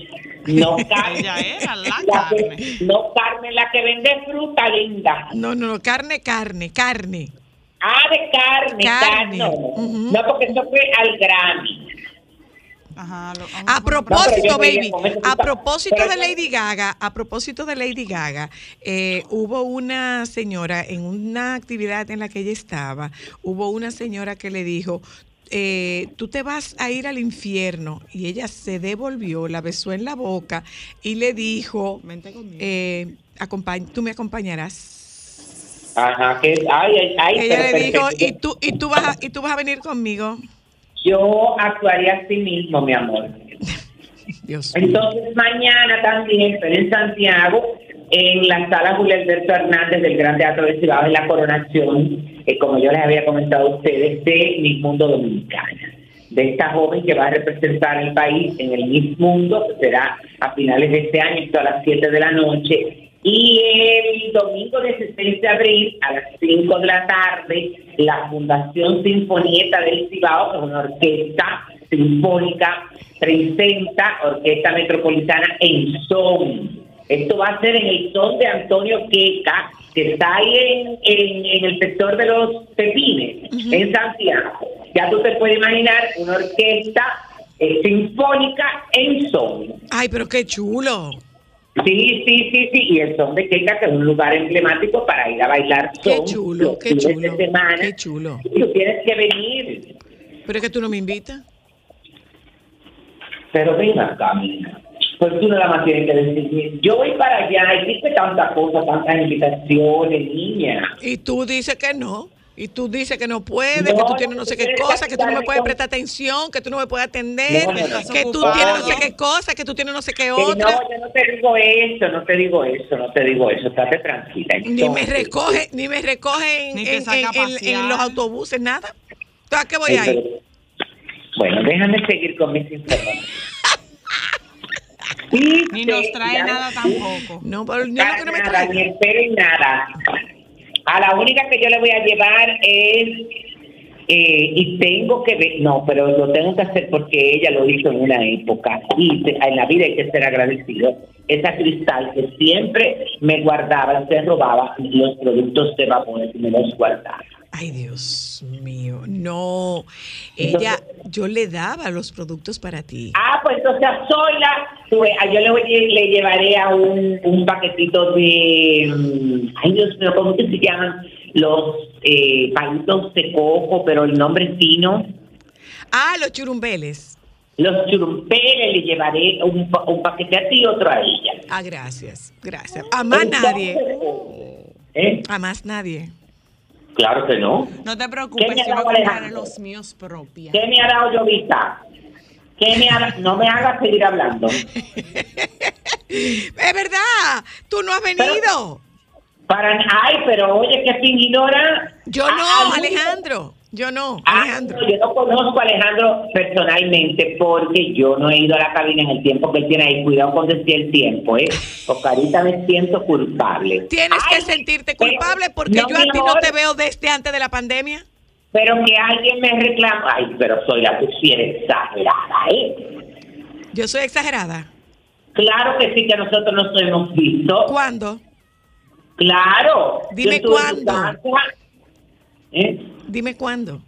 no (laughs) Carmen. Ella era (laughs) la que- Carmen. no Carmen la que vende fruta linda. No, no, no, carne, carne, carne. Ah, de carne, Carne. carne. No, no, porque eso fue al Grammy. Ajá, lo- vamos A propósito, No, baby, a propósito de Lady Gaga, a propósito de Lady Gaga, eh, hubo una señora en una actividad en la que ella estaba, hubo una señora que le dijo, eh, tú te vas a ir al infierno y ella se devolvió, la besó en la boca y le dijo, Vente conmigo. eh, tú me acompañarás. Ajá, que, ay, ay, ay, Ella le dijo, y tú, y tú vas a, y tú vas a venir conmigo. Yo actuaría así mismo, mi amor. Dios. Entonces, mañana también, pero en Santiago, en la sala Julio Alberto Hernández del Gran Teatro de Cibao, en la coronación, eh, como yo les había comentado a ustedes, de Miss Mundo Dominicana. De esta joven que va a representar el país en el Miss Mundo, que será a finales de este año, esto a las 7 de la noche. Y el domingo 16 de abril, a las 5 de la tarde, la Fundación Sinfonieta del Cibao, que es una orquesta sinfónica, presenta Orquesta Metropolitana en son. Esto va a ser en el son de Antonio Queca, que está ahí en, en- en el sector de los Pepines, en Santiago. Ya tú te puedes imaginar una orquesta eh, sinfónica en son. Ay, pero qué chulo. Sí, sí, sí, sí, y el son de Queca, que es un lugar emblemático para ir a bailar Qué son chulo, qué chulo, de semana. qué chulo. Y tú tienes que venir. Pero es que tú no me invitas. Pero ven acá, mija. Pues tú nada más tienes que decir, yo voy para allá, existe tanta cosa, tantas invitaciones, niña. Y tú dices que no. Y tú dices que no puedes, No, que tú tienes no sé qué cosa, que tú no me puedes estar prestar atención, que tú no me puedes atender, No, no, no. que tú Ocupado. tienes no sé qué cosa, que tú tienes no sé qué otra. no, yo no te digo eso, no te digo eso, no te digo eso, estate tranquila. Ni me recoge, ni me recoge en, los autobuses, nada. ¿Tú a qué voy eh, ahí? pero- Bueno, déjame seguir con mis (laughs) informaciones. Sí, Ni sí, nos trae ya- nada tampoco. No, pero yo no que no me nada, traiga. ni esperen nada. A la única que yo le voy a llevar es, eh, y tengo que ver, no, pero lo tengo que hacer porque ella lo hizo en una época y en la vida hay que ser agradecido. Esa cristal que siempre me guardaba, se robaba los productos de vapor y me los guardaba. Ay, Dios mío. No. Ella, yo le daba los productos para ti. Ah, pues entonces a Zoila, yo le, voy- le llevaré a un, un paquetito de, mm, ay Dios mío, ¿cómo que se llaman? Los eh, palitos de coco, pero el nombre es fino. Ah, los churumbeles. Los churumpeles le llevaré un, un paquete a ti y otro a ella. Ah, gracias, gracias. A más nadie. ¿Eh? A más nadie. Claro que no. No te ¿Qué preocupes, me yo voy a comprar los míos propios. ¿Qué me ha dado Llovita? ¿Qué me ha, no me hagas seguir hablando. (laughs) Es verdad, tú no has venido. Para, ay, pero oye, qué fingidora. Yo no, Alejandro. Yo no, Ah, Alejandro. no, yo no conozco a Alejandro personalmente porque yo no he ido a la cabina en el tiempo que él tiene ahí. Cuidado con decir el tiempo, ¿eh? Ahorita me siento culpable. Tienes Ay, que sentirte culpable porque no, yo a ti no te veo desde antes de la pandemia. Pero que alguien me reclama. Ay, pero soy la que sí eres exagerada, ¿eh? Yo soy exagerada. Claro que sí que nosotros nos hemos visto. ¿Cuándo? Claro. Dime cuándo. ¿Eh? Dime cuándo.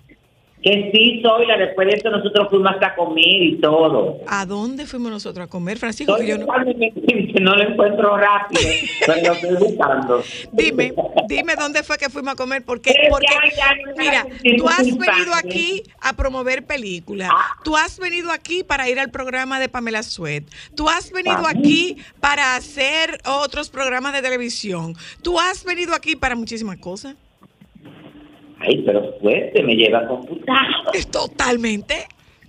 Que sí, soy la. Después de eso nosotros fuimos hasta comer y todo. ¿A dónde fuimos nosotros a comer, Francisco? Que yo no... (laughs) no lo encuentro rápido, pero lo estoy buscando. Dime, dime dónde fue que fuimos a comer, porque, porque ya, ya, mira, tú has venido aquí a promover películas, Ah. tú has venido aquí para ir al programa de Pamela Suet, tú has venido Ah. aquí para hacer otros programas de televisión, tú has venido aquí para muchísimas cosas. Ay, pero fuerte, me lleva a computar. Es totalmente,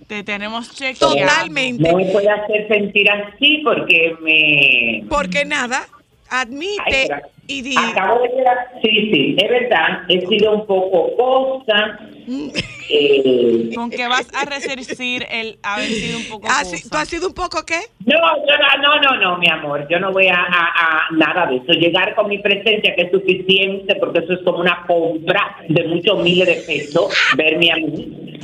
Te tenemos chequeado. totalmente, No me puede hacer sentir así porque me... porque nada, admite Ay, pero y di, Acabo de llegar, sí, sí, es verdad, he sido un poco cosa. (laughs) Eh, Con que vas a resarcir el haber sido un poco Ah. ¿tú has sido un poco qué? no, yo no, no, no, no, mi amor, yo no voy a, a- a nada de eso. Llegar con mi presencia, que es suficiente, porque eso es como una compra de muchos miles de pesos, verme a mí.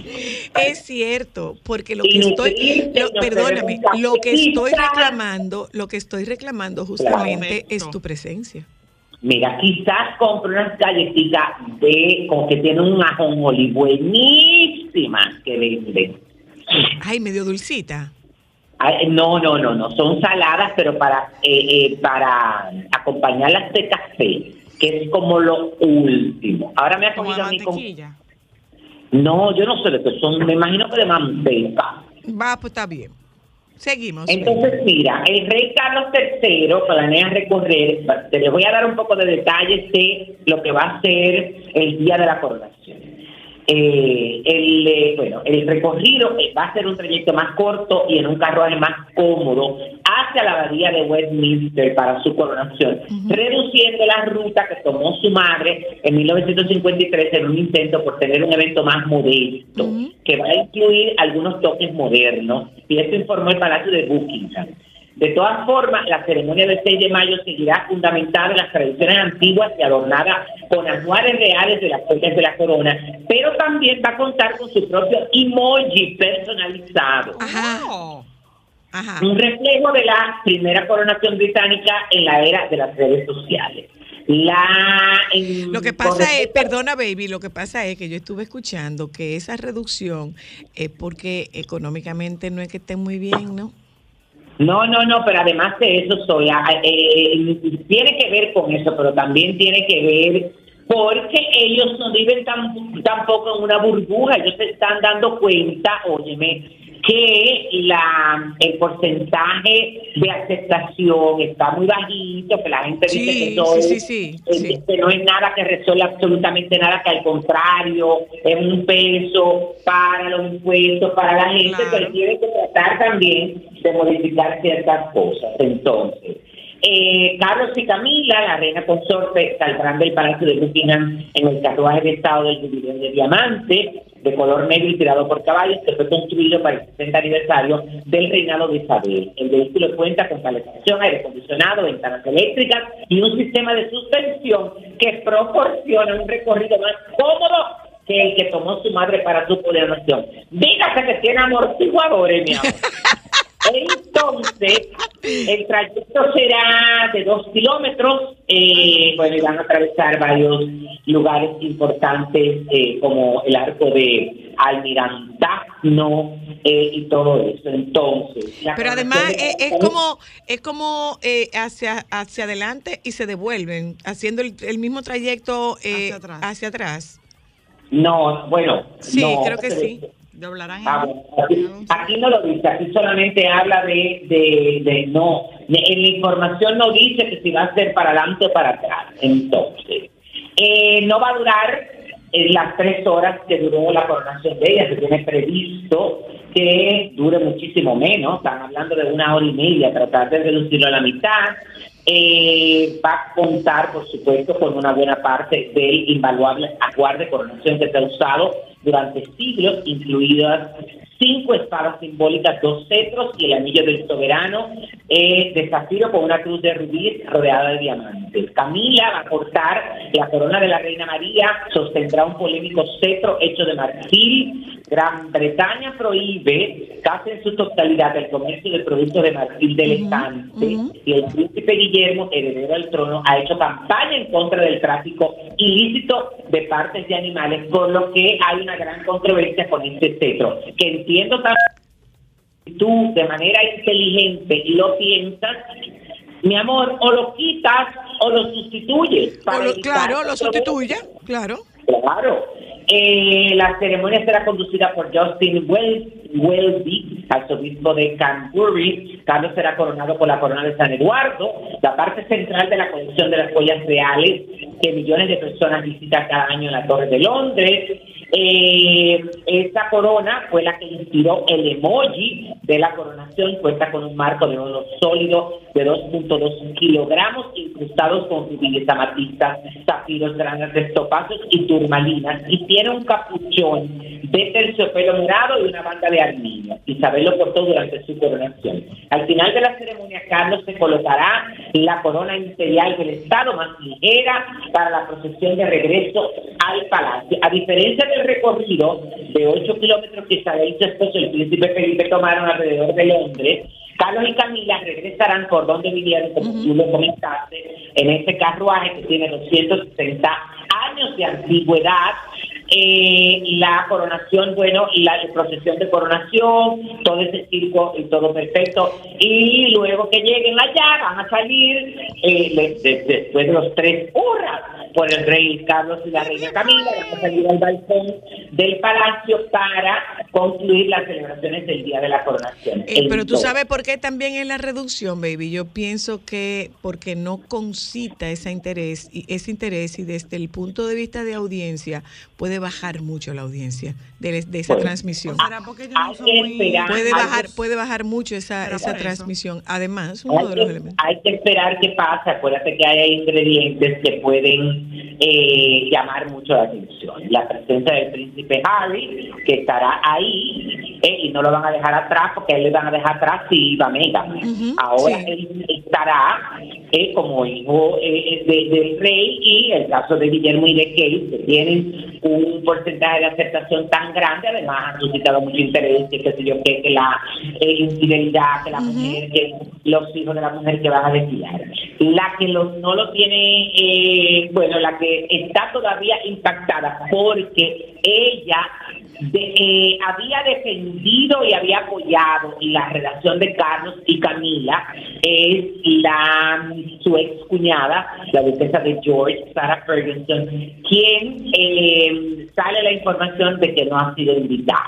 Es cierto, porque lo que estoy, lo- perdóname, lo que estoy reclamando, lo que estoy reclamando justamente es tu presencia. Mira, quizás compre unas galletitas de, como que tienen un ajonjolí buenísimas que venden. Ay, medio dulcita. Ay, No, no, no, no, son saladas, pero para eh, eh, para acompañarlas de café, que es como lo último. Ahora me ha comido a mí con... No, yo no sé de qué son, me imagino que de manteca. Va, pues está bien. Seguimos. Entonces, mira, el rey Carlos III planea recorrer, te les voy a dar un poco de detalles de lo que va a ser el día de la coronación. Eh, el, eh, bueno, el recorrido eh, va a ser un trayecto más corto y en un carruaje más cómodo hacia la abadía de Westminster para su coronación, reduciendo la ruta que tomó su madre en 1953 en un intento por tener un evento más modesto, que va a incluir algunos toques modernos, y esto informó el Palacio de Buckingham. De todas formas, la ceremonia del 6 de mayo seguirá fundamentada en las tradiciones antiguas y adornada con anuales reales de las joyas de la corona, pero también va a contar con su propio emoji personalizado. Un reflejo de la primera coronación británica en la era de las redes sociales. La, en- Lo que pasa es, perdona baby, lo que pasa es que yo estuve escuchando que esa reducción es porque económicamente no es que esté muy bien, ¿no? No, no, no, pero además de eso, Sola, eh, tiene que ver con eso, pero también tiene que ver porque ellos no viven tam- tampoco en una burbuja, ellos se están dando cuenta, óyeme, que la el porcentaje de aceptación está muy bajito, que la gente dice que eso sí, sí, es- sí. que no es nada que resuelve absolutamente nada, que al contrario es un peso para los impuestos, para la gente, pero tiene que tratar también de modificar ciertas cosas. Entonces, eh, Carlos y Camila, la reina consorte, saldrán del Palacio de Buckingham en el carruaje de estado del jubileo de diamante, de color negro y tirado por caballos, que fue construido para el 60 aniversario del reinado de Isabel. El vehículo cuenta con calefacción, aire acondicionado, ventanas eléctricas y un sistema de suspensión que proporciona un recorrido más cómodo que el que tomó su madre para su coronación. Dígase que tiene amortiguadores, mi amor. (laughs) Entonces, el trayecto será de dos kilómetros. eh, bueno, y van a atravesar varios lugares importantes eh, como el arco de Almirantazgo eh, y todo eso. Entonces, Pero además coronación es, como es como eh, hacia hacia adelante y se devuelven haciendo el, el mismo trayecto eh, hacia atrás. No, bueno. Sí, no, creo que pero- sí. Doblarán Ah, bueno, aquí, aquí no lo dice, aquí solamente habla de, de, de no, en la información no dice que si va a ser para adelante o para atrás. Entonces, eh, no va a durar eh, las tres horas que duró la coronación de ella, se tiene previsto que dure muchísimo menos, están hablando de una hora y media, tratar de reducirlo a la mitad. Eh, va a contar, por supuesto, con una buena parte del invaluable ajuar de coronación que se ha usado durante siglos, incluidas cinco espadas simbólicas, dos cetros y el anillo del soberano eh, de zafiro con una cruz de rubí rodeada de diamantes. Camila va a portar la corona de la Reina María, sostendrá un polémico cetro hecho de marfil. Gran Bretaña prohíbe casi en su totalidad el comercio de productos de marfil del estante y el príncipe Guillermo, heredero del trono, ha hecho campaña en contra del tráfico ilícito de partes de animales, por lo que hay una gran controversia con este cetro, que entiendo también tú de manera inteligente lo piensas, mi amor, o lo quitas o lo sustituyes. O lo- claro, lo sustituye, claro. Claro. Eh, la ceremonia será conducida por Justin Wel- Welby, arzobispo de Canterbury. Carlos será coronado con la corona de San Eduardo, la parte central de la colección de las joyas reales que millones de personas visitan cada año en la Torre de Londres. Eh, esta corona fue la que inspiró el emoji de la coronación. Cuenta con un marco de oro sólido de 2.2 kilogramos, incrustados con rubíes, amatistas, zafiros, granas topazos y turmalinas. Y tiene un capuchón de terciopelo morado y una banda de armiño. Isabel lo portó durante su coronación. Al final de la ceremonia, Carlos se colocará la corona imperial del Estado más ligera para la procesión de regreso al palacio. A diferencia del recorrido de 8 kilómetros que Isabel y su esposo, el príncipe Felipe, tomaron alrededor de Londres, Carlos y Camila regresarán por donde vinieron, como tú lo comentaste, en este carruaje que tiene 260 años de antigüedad eh, la coronación, bueno, la procesión de coronación, todo ese circo y todo perfecto. Y luego que lleguen allá, van a salir eh, después de los tres hurras por el rey Carlos y la reina Camila, van a salir al balcón del palacio para concluir las celebraciones del día de la coronación. Eh, pero tú sabes por qué también en la reducción, baby. Yo pienso que porque no concita ese interés y ese interés y desde el punto de vista de audiencia puede bajar mucho la audiencia de, de esa Bueno, transmisión. ¿Será porque ellos no que muy... esperar. Puede bajar, que- puede bajar mucho esa, Pero esa transmisión. Además, uno Hay de los que, elementos. hay que esperar qué pasa. Acuérdate que hay ingredientes que pueden eh, llamar mucho la atención. La presencia del príncipe Harry, que estará ahí, eh, y no lo van a dejar atrás, porque a él le van a dejar atrás si iba Meghan. Ujú, Ahora sí. él estará eh, como hijo eh, de- del rey, y el caso de Guillermo y de Kate, que tienen un porcentaje de aceptación tan grande, además han suscitado mucho interés, que sé yo, que, que la infidelidad, que la mujer, que los hijos de la mujer que van a desfilar. La que lo- no lo tiene, eh, la que está todavía impactada porque ella de- eh, había defendido y había apoyado la relación de Carlos y Camila es la su ex cuñada, la duquesa de George, Sarah Ferguson, quien eh, sale la información de que no ha sido invitada.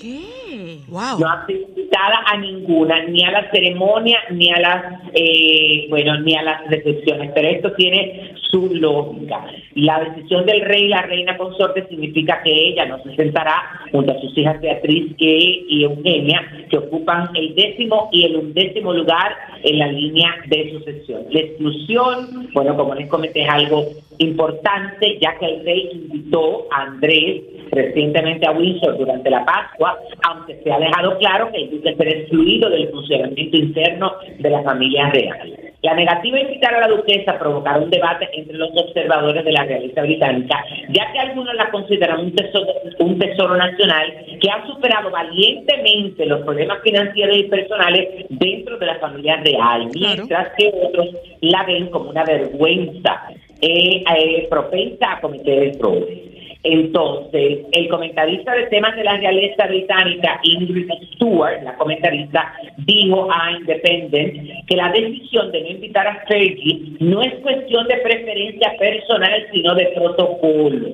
¿Qué? Wow. No ha sido invitada a ninguna, ni a la ceremonia, ni a las, eh, bueno, ni a las recepciones. Pero esto tiene su lógica. La decisión del rey y la reina consorte significa que ella no se sentará junto a sus hijas Beatriz que- y Eugenia, que ocupan el décimo y el undécimo lugar en la línea de sucesión. La exclusión, bueno, como les comenté, es algo importante, ya que el rey invitó a Andrés recientemente a Windsor durante la Pascua, aunque se ha dejado claro que el duque será excluido del funcionamiento interno de la familia real. La negativa a invitar a la duquesa provocará un debate entre los observadores de la realeza británica, ya que algunos la consideran un tesoro, un tesoro nacional que ha superado valientemente los problemas financieros y personales dentro de la familia real, mientras que otros la ven como una vergüenza eh, eh, propensa a cometer fraude. Entonces, el comentarista de temas de la realeza británica, Ingrid Stewart, la comentarista, dijo a Independent que la decisión de no invitar a Fergie no es cuestión de preferencia personal, sino de protocolo.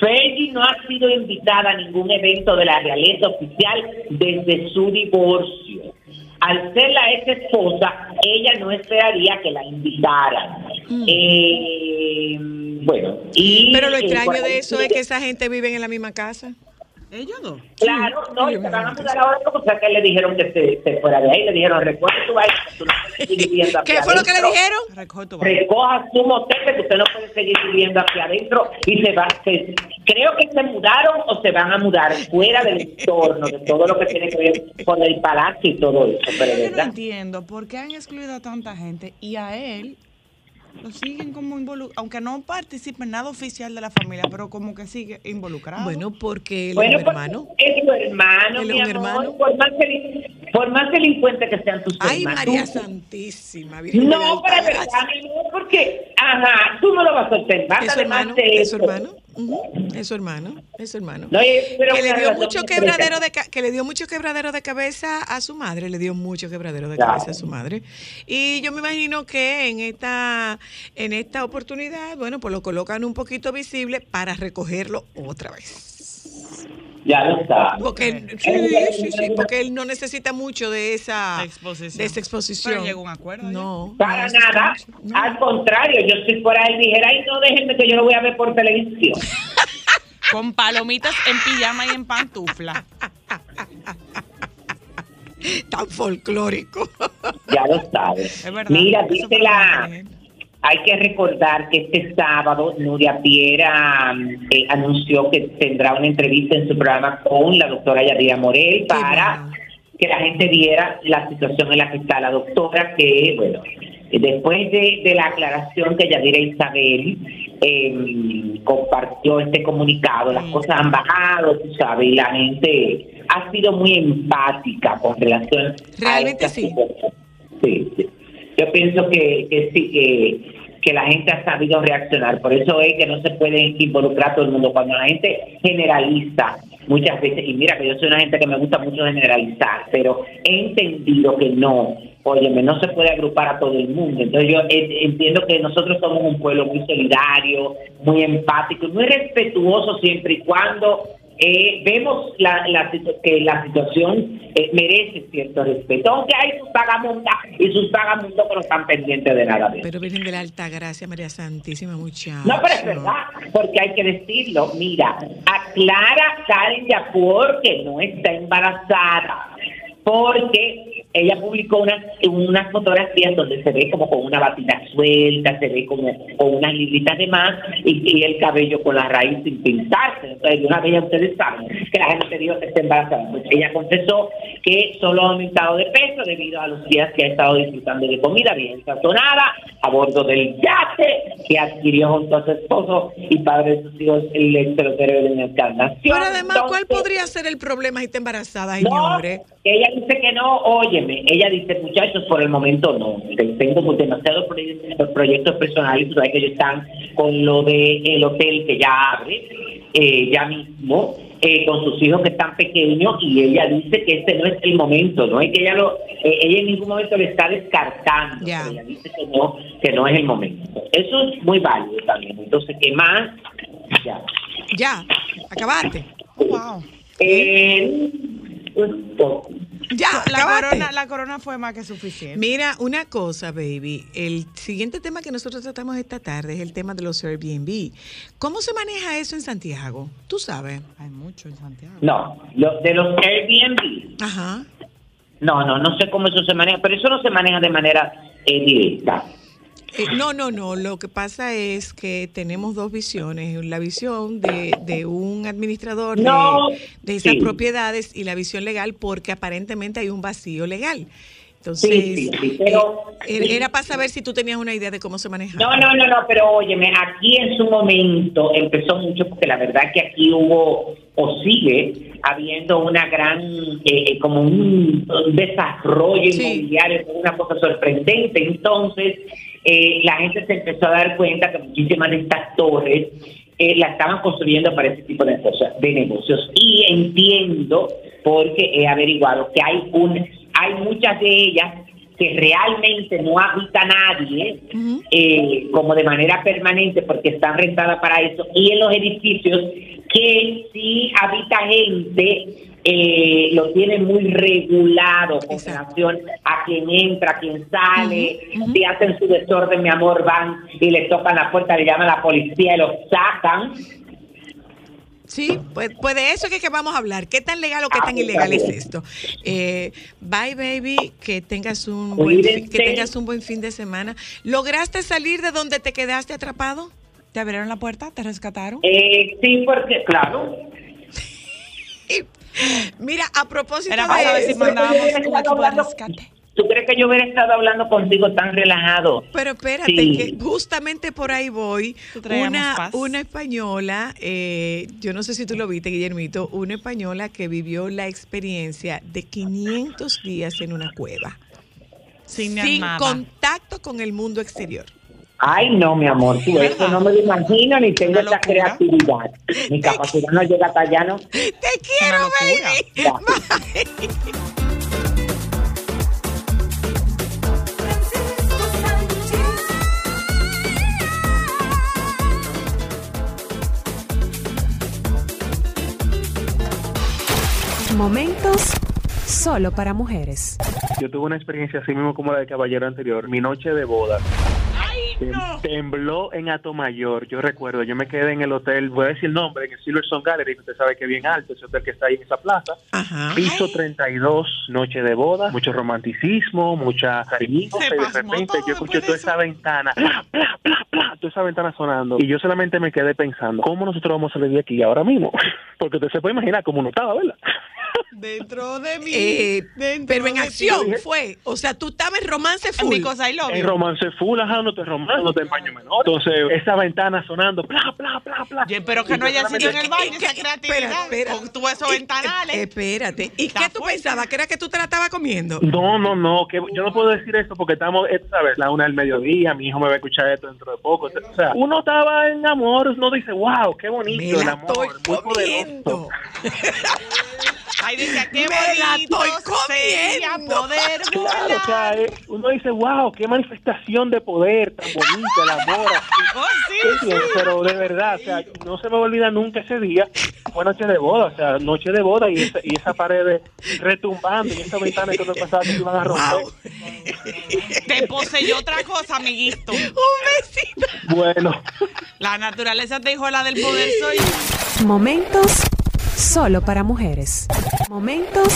Fergie no ha sido invitada a ningún evento de la realeza oficial desde su divorcio. Al ser la ex esposa, ella no esperaría que la invitaran. Eh, bueno, y Pero lo extraño de eso es que esa gente vive en la misma casa. ¿Ellos dos? Claro, no, y se van a mudar ahora porque fue que le dijeron que se, se fuera de ahí. Le dijeron, recoge tu vaina, que tú no puedes seguir (laughs) viviendo aquí ¿Qué fue lo que le adentro. dijeron? Recoge tu vaina. Recoja su motel, que usted no puede seguir viviendo aquí adentro. Y se va, se- creo que se mudaron o se van a mudar fuera del entorno, de todo lo que tiene que ver con el palacio y todo eso. Pero Yo no entiendo por qué han excluido a tanta gente y a él lo siguen como involucrado, aunque no participe en nada oficial de la familia, pero como que sigue involucrado. Bueno, porque él Bueno, es un pues, hermano. es tu hermano, Él mi un amor. hermano. Por más, por más delincuente que sean tus Ay, hermanos. María Santísima. Virgen No, pero verdad, mi amor, porque, ajá, tú no lo vas a observar. Es su además hermano, de es su eso. Es su hermano, es su hermano. No, que le dio mucho quebradero de que le dio mucho quebradero de cabeza a su madre, le dio mucho quebradero de Claro. cabeza a su madre. Y yo me imagino que en esta en esta oportunidad, bueno, pues lo colocan un poquito visible para recogerlo otra vez. Ya lo sabes. Porque él- sí, sí, sí, porque él no necesita mucho de esa Exposición. de esa exposición. Pero llegó a un acuerdo. No, Para no nada. no. Al contrario, yo si fuera él dijera, ay, no, déjenme que yo lo voy a ver por televisión. (laughs) Con palomitas en pijama y en pantufla. Tan folclórico. Ya lo sabes. Es verdad. Mira, dice la... Hay que recordar que este sábado Nuria Piera mm, eh, anunció que tendrá una entrevista en su programa con la doctora Yadira Morel para que la gente viera la situación en la que está la doctora, que, bueno, después de, de la aclaración que Yadira Isabel eh, compartió este comunicado, las cosas han bajado, tú sabes, y la gente ha sido muy empática con relación Realmente a esta sí. situación. Sí, sí. Yo pienso que, que sí, que, la gente ha sabido reaccionar. Por eso es que no se puede involucrar todo el mundo. Cuando la gente generaliza muchas veces, y mira que yo soy una gente que me gusta mucho generalizar, pero he entendido que no, óyeme, no se puede agrupar a todo el mundo. Entonces yo entiendo que nosotros somos un pueblo muy solidario, muy empático, muy respetuoso siempre y cuando eh, vemos la, la que la situación eh, merece cierto respeto, aunque hay sus vagamundas y sus vagamundos que no están pendientes de nada de eso. Pero Virgen de la Alta Gracia, María Santísima, muchacho. No, pero es verdad, porque hay que decirlo. Mira, aclara Karen Yapor que no está embarazada, porque ella publicó unas, unas fotografías donde se ve como con una batita suelta, se ve como con unas libritas de más y, y el cabello con la raíz sin pintarse. Entonces, de una vez ya ustedes saben que la gente dijo que está embarazada. Pues ella confesó que solo ha aumentado de peso debido a los días que ha estado disfrutando de comida bien sazonada a bordo del yate que adquirió junto a su esposo y padre de sus hijos el extranjero de la encarnación. Pero además, ¿cuál podría ser el problema si está embarazada, no, señores? Ella dice que no, óyeme, ella dice, muchachos, por el momento no, tengo demasiados proyectos, proyectos personales, tú sabes que ellos están con lo de el hotel que ya abre, eh, ya mismo, eh, con sus hijos que están pequeños, y ella dice que este no es el momento, no es que ella lo, eh, ella en ningún momento le está descartando, pero ella dice que no, que no es el momento. Eso es muy válido también, entonces, ¿qué más? Ya. Ya, acabaste. Wow. Eh. Ya, La corona, la corona fue más que suficiente. Mira, una cosa, baby. El siguiente tema que nosotros tratamos esta tarde es el tema de los Airbnb. ¿Cómo se maneja eso en Santiago? Tú sabes. Hay mucho en Santiago. No, lo- de los Airbnb. Ajá. No, no, no sé cómo eso se maneja, pero eso no se maneja de manera eh, directa. Eh, no, no, no. Lo que pasa es que tenemos dos visiones. La visión de, de un administrador de- No, de, esas sí. propiedades y la visión legal porque aparentemente hay un vacío legal. Entonces, Sí, sí, pero- eh, era para saber si tú tenías una idea de cómo se maneja. No, no, no, no, pero óyeme, aquí en su momento empezó mucho porque la verdad que aquí hubo o sigue habiendo una gran, eh, eh, como un, desarrollo inmobiliario, una cosa sorprendente. Entonces, eh, la gente se empezó a dar cuenta que muchísimas de estas torres eh, la estaban construyendo para ese tipo de cosas, de negocios. Y entiendo, porque he averiguado que hay un, hay muchas de ellas que realmente no habita nadie, eh, como de manera permanente, porque están rentadas para eso, y en los edificios que sí habita gente, eh, lo tienen muy regulado con relación a quien entra, a quien sale, si hacen su desorden, mi amor, van y le tocan la puerta, le llaman a la policía y los sacan. Sí, pues, pues de eso es que, vamos a hablar. ¿Qué tan legal o qué tan ilegal es esto? Eh, bye, baby. Que tengas un buen que tengas un buen fin de semana. ¿Lograste salir de donde te quedaste atrapado? ¿Te abrieron la puerta? ¿Te rescataron? Eh, sí, porque, claro. Mira, a propósito Era para saber de si eso, mandábamos un equipo de rescate. ¿Tú crees que yo hubiera estado hablando contigo tan relajado? Pero espérate, Sí. que justamente por ahí voy. Una, una española, eh, yo no sé si tú lo viste, Guillermito, una española que vivió la experiencia de 500 días en una cueva, Sin, sin contacto con el mundo exterior. Ay, no, mi amor, tú eso no me lo imagino ni tengo esa creatividad. Mi capacidad no llega hasta allá, ¿no? Te quiero, baby. Momentos solo para mujeres. Yo tuve una experiencia así mismo como la del caballero anterior. Mi noche de boda. Tem- Tembló en Atomayor. Yo recuerdo, yo me quedé en el hotel, voy a decir el nombre, en el Silverstone Gallery, que usted sabe que es bien alto, ese hotel que está ahí en esa plaza. Ajá. Piso 32, noche de boda, mucho romanticismo, mucha cariñito. Se Y de repente yo escuché toda eso. esa ventana, bla, bla, bla, bla, toda esa ventana sonando. Y yo solamente me quedé pensando, ¿cómo nosotros vamos a salir de aquí ahora mismo? (laughs) Porque usted se puede imaginar cómo uno estaba, ¿verdad? Dentro de mí. Eh, dentro pero en acción ti. fue. O sea, tú estabas en romance full. mi cosa y En romance full, ajá, no te romance, no te empaño menor. Entonces, esa ventana sonando, bla, bla, bla, bla. Yo espero que no haya sido en el baño esa creatividad. espera. Con tú esos ventanales. Eh, espérate. ¿Y qué tú pensabas? ¿Que era que tú te la estabas comiendo? No, no, no, que yo no puedo decir eso porque estamos, eh, ¿sabes? La una del mediodía, mi hijo me va a escuchar esto dentro de poco. O sea, uno estaba en amor, uno dice, wow, qué bonito el amor, muy poderoso. (laughs) Ay, dice, qué Me la estoy comiendo. poder (laughs) Claro, o sea, eh, uno dice, wow, qué manifestación de poder tan bonita, el amor. así. (laughs) Oh, sí, pero de verdad, o sea, no se me va a olvidar nunca ese día. Fue noche de boda, o sea, noche de boda y esa, y esa pared retumbando y esa ventana que no pasaba que se iban a romper. Te poseyó otra cosa, amiguito. Un besito. Bueno, La naturaleza te dijo la del poder soy. Momentos solo para mujeres. Momentos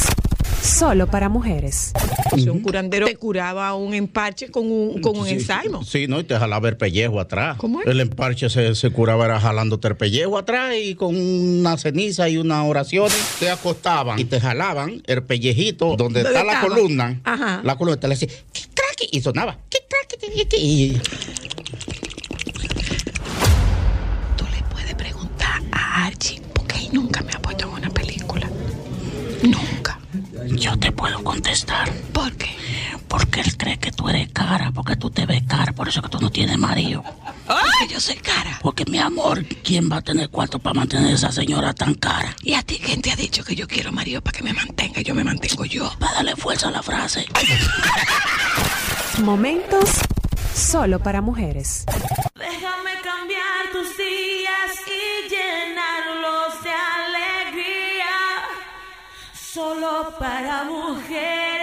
solo para mujeres. Si un curandero te curaba un empache con un, con un Sí, ensaimo. Sí, ¿no? Y te jalaba el pellejo atrás. ¿Cómo es? El emparche se, se curaba era jalándote el pellejo atrás y con una ceniza y unas oraciones te acostaban y te jalaban el pellejito donde ¿Dónde está la columna. Ajá. La columna te le decía, "Qué crack", y sonaba. "Qué crack", y Tú le puedes preguntar a Archie nunca me ha puesto en una película. Nunca. Yo te puedo contestar. ¿Por qué? Porque él cree que tú eres cara, porque tú te ves cara, por eso que tú no tienes marido. Porque yo soy cara. Porque mi amor, ¿quién va a tener cuarto para mantener a esa señora tan cara? ¿Y a ti quién te ha dicho que yo quiero marido para que me mantenga? Yo me mantengo yo. Para darle fuerza a la frase. Momentos solo para mujeres. Para mujeres.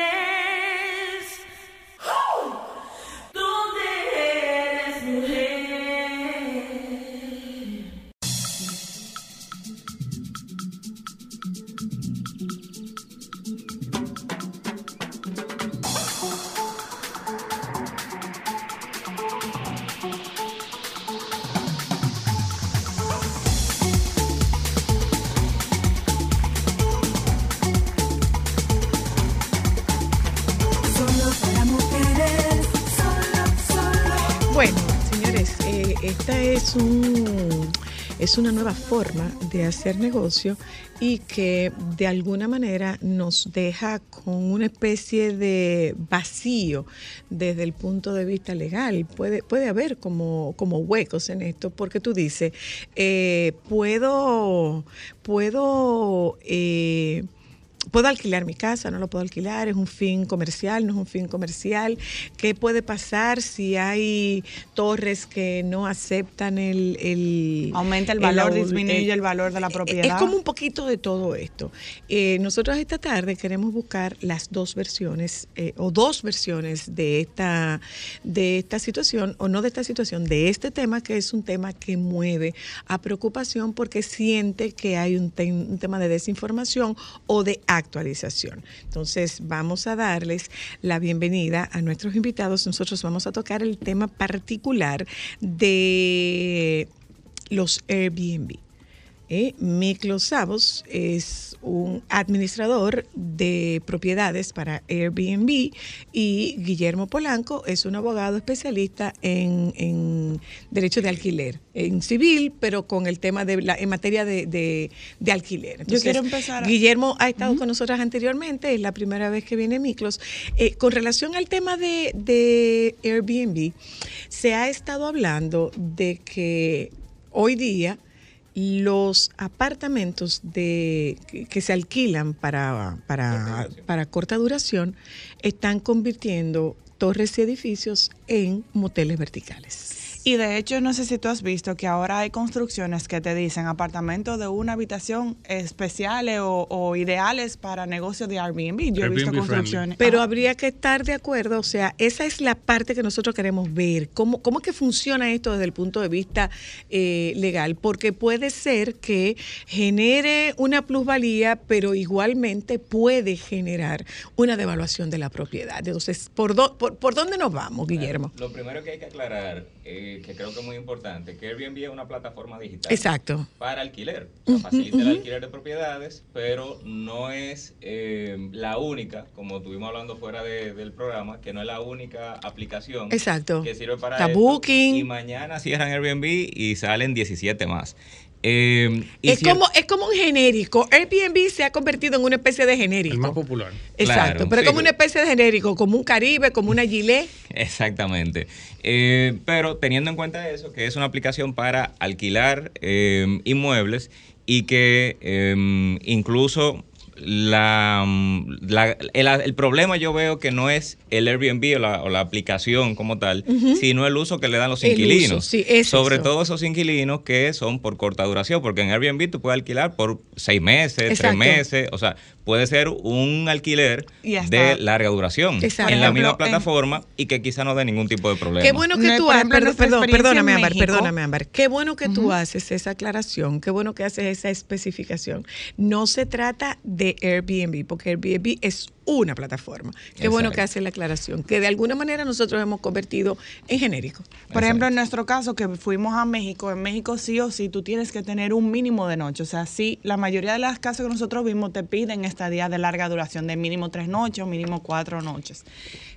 Esta es un es una nueva forma de hacer negocio y que de alguna manera nos deja con una especie de vacío desde el punto de vista legal. Puede, puede haber como, como huecos en esto, porque tú dices, eh, puedo, puedo eh, puedo alquilar mi casa, no lo puedo alquilar, es un fin comercial, no es un fin comercial. ¿Qué puede pasar si hay torres que no aceptan el... el Aumenta el valor, disminuye el valor de la propiedad. Es como un poquito de todo esto. Eh, nosotros esta tarde queremos buscar las dos versiones eh, o dos versiones de esta, de esta situación, o no de esta situación, de este tema, que es un tema que mueve a preocupación porque siente que hay un, te- un tema de desinformación o de actualización. Entonces, vamos a darles la bienvenida a nuestros invitados. Nosotros vamos a tocar el tema particular de los Airbnb. Eh, Miklos Savos es un administrador de propiedades para Airbnb y Guillermo Polanco es un abogado especialista en, en derecho de alquiler, en civil, pero con el tema de la, en materia de, de- de alquiler. Yo quiero empezar a- Guillermo ha estado con nosotras anteriormente, es la primera vez que viene Miklos. Eh, con relación al tema de, de Airbnb, se ha estado hablando de que hoy día los apartamentos de, que, que se alquilan para, para, para corta duración están convirtiendo torres y edificios en moteles verticales. Y de hecho, no sé si tú has visto que ahora hay construcciones que te dicen apartamentos de una habitación especiales o, o ideales para negocios de Airbnb. Yo he visto construcciones. Pero Ajá. habría que estar de acuerdo, o sea, esa es la parte que nosotros queremos ver. ¿Cómo, cómo es que funciona esto desde el punto de vista eh, legal? Porque puede ser que genere una plusvalía, pero igualmente puede generar una devaluación de la propiedad. Entonces, ¿por, dó- por, por dónde nos vamos, Guillermo? Lo primero que hay que aclarar es eh, que creo que es muy importante, que Airbnb es una plataforma digital. Exacto. Para alquiler. O sea, facilita el alquiler de propiedades, pero no es eh, la única, como estuvimos hablando fuera de- del programa, que no es la única aplicación Exacto. que sirve para Está esto. Booking. Y mañana cierran Airbnb y salen 17 más. Eh, y Es si- como, es como un genérico. Airbnb se ha convertido en una especie de genérico. El más popular. Exacto, Claro, pero es sí. como una especie de genérico, como un Caribe, como una Gilet. Exactamente. Eh, pero teniendo en cuenta eso, que es una aplicación para alquilar eh, inmuebles y que eh, incluso la, mm, la- el, el problema yo veo que no es el Airbnb o la, o la aplicación como tal, sino el uso que le dan los El inquilinos. uso, sí, es Sobre eso. todo esos inquilinos que son por corta duración, porque en Airbnb tú puedes alquilar por seis meses, Exacto. tres meses, o sea, puede ser un alquiler de larga duración Exacto. en la misma en- plataforma y que quizá no dé ningún tipo de problema. Qué bueno que No, tú haces, perdón, perdón, perdóname, Ámbar, perdóname, Ámbar. Qué bueno que tú haces esa aclaración, qué bueno que haces esa especificación. No se trata de Airbnb, porque Airbnb es una plataforma. Qué bueno que haces la aclaración, que de alguna manera nosotros hemos convertido en genérico. Por ejemplo, en nuestro caso, que fuimos a México, en México sí o sí tú tienes que tener un mínimo de noche. O sea, sí, la mayoría de las casas que nosotros vimos te piden estadías de larga duración, de mínimo tres noches o mínimo cuatro noches.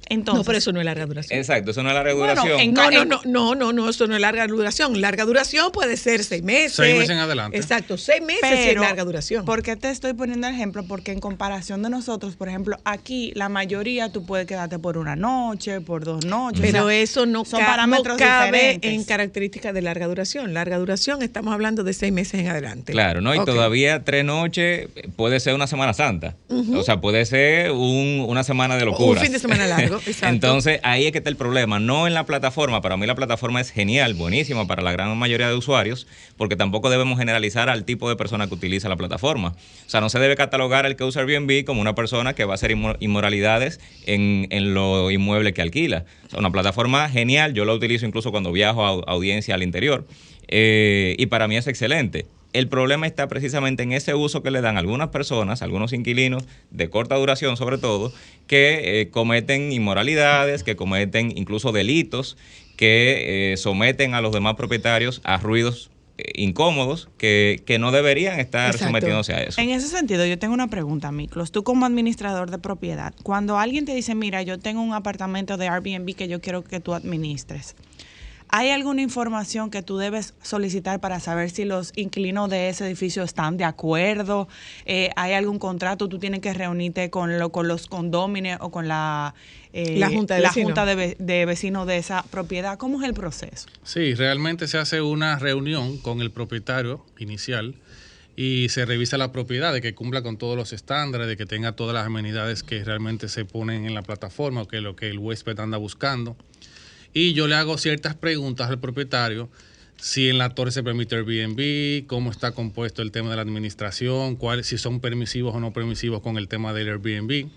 Entonces, no, pero eso no es larga duración. Exacto, eso no es larga Bueno, duración. en- No, no, no, no, no, no, eso no es larga duración. Larga duración puede ser seis meses. Seis meses en adelante. Exacto, seis meses sí es Pero, larga duración. ¿Por qué te estoy poniendo el ejemplo? Porque en comparación de nosotros, por ejemplo, aquí la mayoría tú puedes quedarte por una noche, por dos noches. Pero o sea, eso no, son ca- parámetros no cabe diferentes. en características de larga duración. Larga duración, estamos hablando de seis meses en adelante. Claro, ¿no? Y todavía tres noches puede ser una Semana Santa. O sea, puede ser un- una semana de locura. Un fin de semana largo, (laughs) exacto. Entonces, ahí es que está el problema. No en la plataforma. Para mí la plataforma es genial, buenísima para la gran mayoría de usuarios, porque tampoco debemos generalizar al tipo de persona que utiliza la plataforma. O sea, no se debe catalogar al que usa Airbnb como una persona que va a inmoralidades en, en lo inmueble que alquila. O una plataforma genial. Yo la utilizo incluso cuando viajo a au- audiencia al interior. Eh, y para mí es excelente. El problema está precisamente en ese uso que le dan algunas personas, algunos inquilinos de corta duración sobre todo, que eh, cometen inmoralidades, que cometen incluso delitos, que eh, someten a los demás propietarios a ruidos incómodos que, que no deberían estar Exacto. sometiéndose a eso. En ese sentido, yo tengo una pregunta, Miklos. Tú como administrador de propiedad, cuando alguien te dice, mira, yo tengo un apartamento de Airbnb que yo quiero que tú administres, ¿hay alguna información que tú debes solicitar para saber si los inquilinos de ese edificio están de acuerdo? Eh, ¿Hay algún contrato? ¿Tú tienes que reunirte con, lo- con los condóminos o con la, eh, La junta de la vecinos. junta de, ve- de vecinos de esa propiedad? ¿Cómo es el proceso? Sí, realmente se hace una reunión con el propietario inicial y se revisa la propiedad, de que cumpla con todos los estándares, de que tenga todas las amenidades que realmente se ponen en la plataforma o que lo que el huésped anda buscando. Y yo le hago ciertas preguntas al propietario, si en la torre se permite Airbnb, cómo está compuesto el tema de la administración, cuál, si son permisivos o no permisivos con el tema del Airbnb.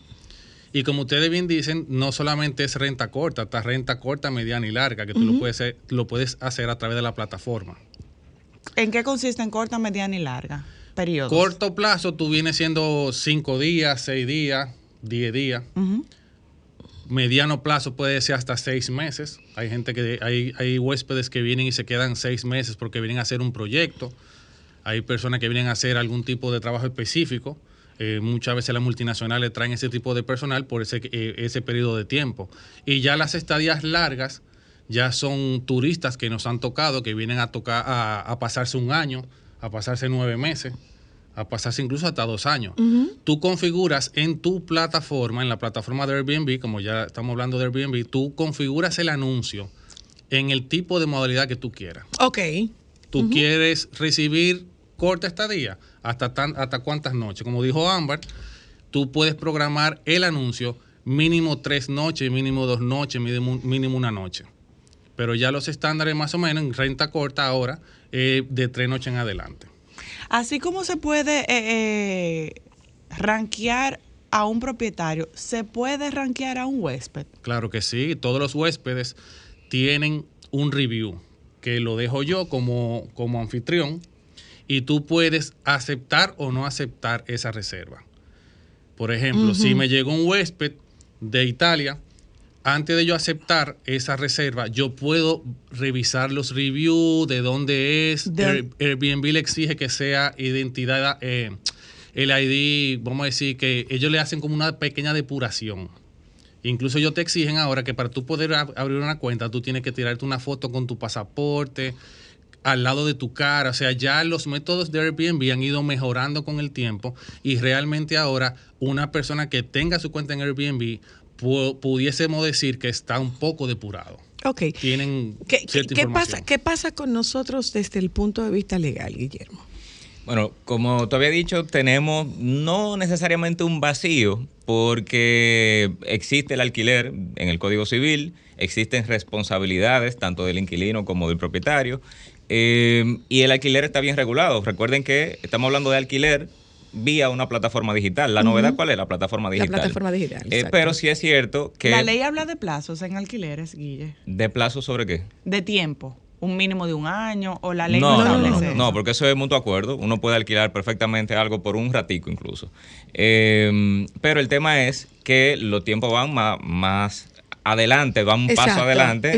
Y como ustedes bien dicen, no solamente es renta corta, está renta corta, mediana y larga, que tú lo, puedes hacer, lo puedes hacer a través de la plataforma. ¿En qué consiste en corta, mediana y larga? Periodos. Corto plazo, tú vienes siendo 5 días, 6 días, 10 días. Mediano plazo puede ser hasta 6 meses. Hay gente que, hay, hay huéspedes que vienen y se quedan 6 meses porque vienen a hacer un proyecto. Hay personas que vienen a hacer algún tipo de trabajo específico. Eh, muchas veces las multinacionales traen ese tipo de personal por ese, eh, ese periodo de tiempo. Y ya las estadías largas ya son turistas que nos han tocado, que vienen a, tocar, a, a pasarse un año, a pasarse nueve meses, a pasarse incluso hasta dos años. Tú configuras en tu plataforma, en la plataforma de Airbnb, como ya estamos hablando de Airbnb, tú configuras el anuncio en el tipo de modalidad que tú quieras. Ok. Tú quieres recibir corta estadía, hasta, tan, hasta cuántas noches. Como dijo Ámbar, tú puedes programar el anuncio mínimo tres noches, mínimo dos noches, mínimo, mínimo una noche. Pero ya los estándares más o menos en renta corta ahora eh, de tres noches en adelante. Así como se puede eh, eh, rankear a un propietario, se puede rankear a un huésped. Claro que sí, todos los huéspedes tienen un review que lo dejo yo como, como anfitrión y tú puedes aceptar o no aceptar esa reserva. Por ejemplo, si me llegó un huésped de Italia antes de yo aceptar esa reserva, yo puedo revisar los reviews, de dónde es. De- Air- Airbnb le exige que sea identidad, eh, el ID, vamos a decir que ellos le hacen como una pequeña depuración. Incluso ellos te exigen ahora que para tú poder ab- abrir una cuenta, tú tienes que tirarte una foto con tu pasaporte al lado de tu cara. O sea, ya los métodos de Airbnb han ido mejorando con el tiempo y realmente ahora una persona que tenga su cuenta en Airbnb pu- pudiésemos decir que está un poco depurado. Ok. Tienen ¿Qué, cierta qué pasa, ¿Qué pasa con nosotros desde el punto de vista legal, Guillermo? Bueno, como te había dicho, tenemos no necesariamente un vacío, porque existe el alquiler en el Código Civil, existen responsabilidades tanto del inquilino como del propietario, eh, y el alquiler está bien regulado. Recuerden que estamos hablando de alquiler vía una plataforma digital. ¿La novedad cuál es? La plataforma La digital. plataforma digital. Eh, pero sí es cierto que... La ley habla de plazos en alquileres, Guille. ¿De plazo sobre qué? De tiempo. Un mínimo de un año o la ley No, no, no, no, no, porque eso es mutuo acuerdo. Uno puede alquilar perfectamente algo por un ratico incluso. Eh, pero el tema es que los tiempos van ma- más, adelante, van un paso adelante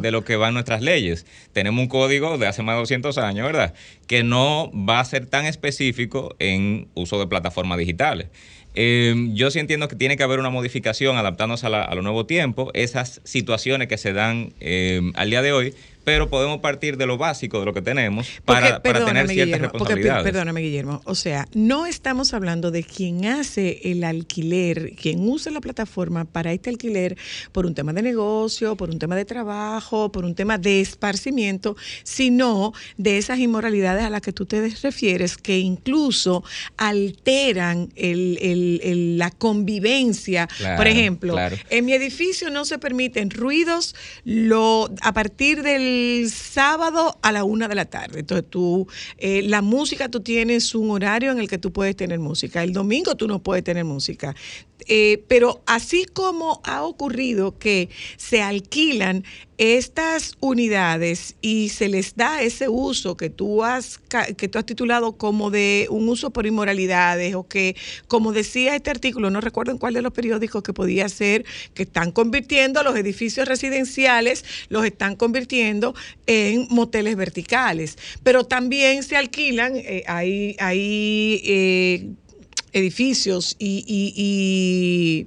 de lo que van nuestras leyes. Tenemos un código de hace más de 200 años, ¿verdad? Que no va a ser tan específico en uso de plataformas digitales. Eh, yo sí entiendo que tiene que haber una modificación adaptándose a, la- a los nuevos tiempos, esas situaciones que se dan eh, al día de hoy, pero podemos partir de lo básico de lo que tenemos para, Porque, para tener ciertas Guillermo, porque, responsabilidades. perdóname, Guillermo. O sea, no estamos hablando de quien hace el alquiler, quien usa la plataforma para este alquiler por un tema de negocio, por un tema de trabajo, por un tema de esparcimiento, sino de esas inmoralidades a las que tú te refieres, que incluso alteran el- el- el- la convivencia. Claro, por ejemplo, claro. en mi edificio no se permiten ruidos lo, a partir del sábado a la una de la tarde. Entonces tú, eh, la música, tú tienes un horario en el que tú puedes tener música. El domingo tú no puedes tener música. Eh, pero así como ha ocurrido que se alquilan estas unidades y se les da ese uso que tú has que tú has titulado como de un uso por inmoralidades o que como decía este artículo no recuerdo en cuál de los periódicos que podía ser que están convirtiendo los edificios residenciales los están convirtiendo en moteles verticales. Pero también se alquilan eh, hay hay eh, edificios y, y- y-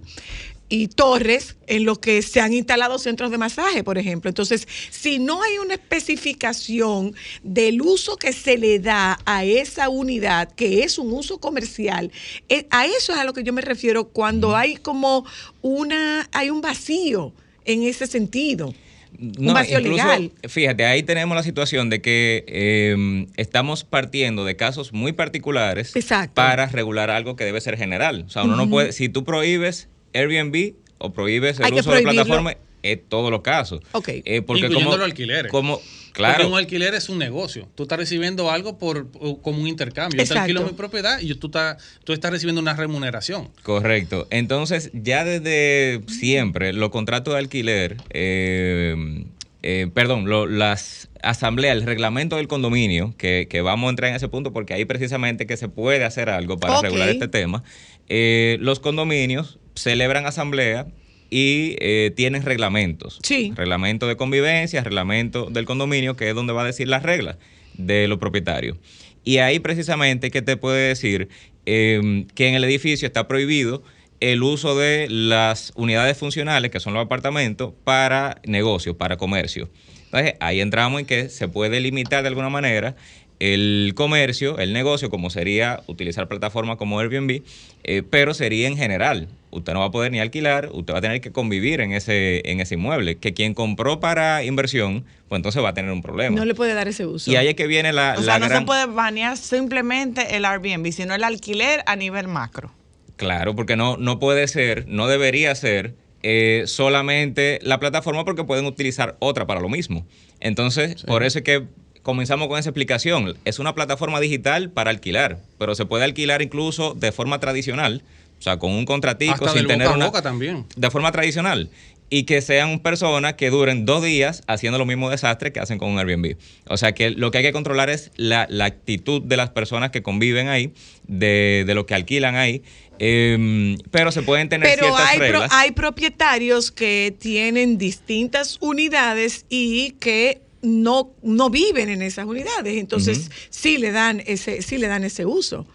y torres en los que se han instalado centros de masaje, por ejemplo. Entonces, si no hay una especificación del uso que se le da a esa unidad, que es un uso comercial, eh, a eso es a lo que yo me refiero cuando hay como una, hay un vacío en ese sentido. Un vacío incluso, legal. Fíjate, ahí tenemos la situación de que eh, estamos partiendo de casos muy particulares para regular algo que debe ser general. O sea, uno no puede, si tú prohíbes Airbnb o prohíbes el Hay uso de plataformas, es todos los casos. Ok. Eh, porque Incluyendo como, los alquileres. como- Porque claro, un alquiler es un negocio. Tú estás recibiendo algo por, por- como un intercambio. Yo te Exacto. alquilo mi propiedad y tú, estás, tú estás recibiendo una remuneración. Correcto. Entonces, ya desde siempre, los contratos de alquiler, eh, eh, perdón, lo- las asambleas, el reglamento del condominio, que, que vamos a entrar en ese punto porque ahí precisamente que se puede hacer algo para regular este tema, eh, los condominios celebran asamblea y eh, tienen reglamentos. Sí. Reglamento de convivencia, reglamento del condominio, que es donde va a decir las reglas de los propietarios. Y ahí precisamente que te puede decir eh, que en el edificio está prohibido el uso de las unidades funcionales, que son los apartamentos, para negocio, para comercio. Entonces, ahí entramos en que se puede limitar de alguna manera el comercio, el negocio, como sería utilizar plataformas como Airbnb, eh, pero sería en general. Usted no va a poder ni alquilar, usted va a tener que convivir en ese, en ese inmueble, que quien compró para inversión, pues entonces va a tener un problema. No le puede dar ese uso. y ahí es que viene la, O la sea, no gran... se puede banear simplemente el Airbnb, sino el alquiler a nivel macro. Claro, porque no, no puede ser, no debería ser eh, solamente la plataforma porque pueden utilizar otra para lo mismo. Entonces, por eso es que comenzamos con esa explicación. Es una plataforma digital para alquilar, pero se puede alquilar incluso de forma tradicional, o sea, con un contratico Hasta sin tener boca a una boca también. de forma tradicional y que sean personas que duren dos días haciendo los mismos desastres que hacen con un Airbnb. O sea que lo que hay que controlar es la, la actitud de las personas que conviven ahí, de, de lo que alquilan ahí, Em, pero se pueden tener Pero ciertas hay, pro- reglas. hay propietarios que tienen distintas unidades y que no, no viven en esas unidades. Entonces, sí le dan ese, sí le dan ese uso.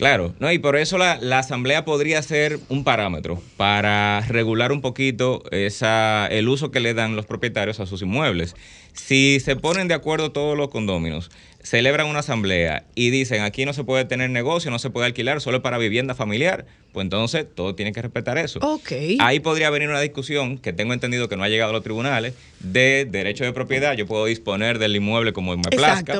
Claro, no, y por eso la, la asamblea podría ser un parámetro para regular un poquito esa, el uso que le dan los propietarios a sus inmuebles. Si se ponen de acuerdo todos los condóminos, celebran una asamblea y dicen aquí no se puede tener negocio, no se puede alquilar, solo para vivienda familiar, pues entonces todo tiene que respetar eso. Ahí podría venir una discusión que tengo entendido que no ha llegado a los tribunales de derecho de propiedad. Yo puedo disponer del inmueble como me plazca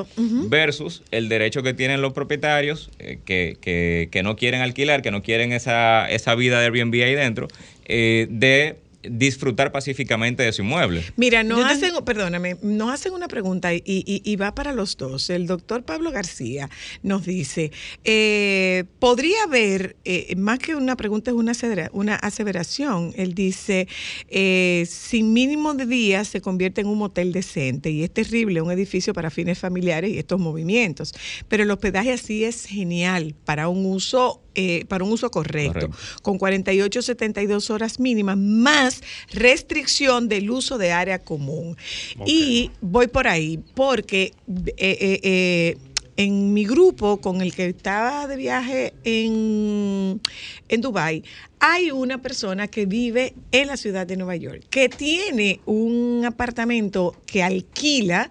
versus el derecho que tienen los propietarios eh, que, que- que no quieren alquilar, que no quieren esa, esa vida de Airbnb ahí dentro, eh, de disfrutar pacíficamente de su inmueble. Mira, nos hacen, perdóname, nos hacen una pregunta y, y- y va para los dos. El doctor Pablo García nos dice, eh, ¿podría haber, eh, más que una pregunta, es una, una aseveración? Él dice, eh, sin mínimo de días se convierte en un motel decente y es terrible un edificio para fines familiares y estos movimientos. Pero el hospedaje así es genial para un uso eh, para un uso correcto, con 48, 72 horas mínimas, más restricción del uso de área común. Y voy por ahí, porque eh, eh, eh, en mi grupo con el que estaba de viaje en, en Dubái, hay una persona que vive en la ciudad de Nueva York, que tiene un apartamento que alquila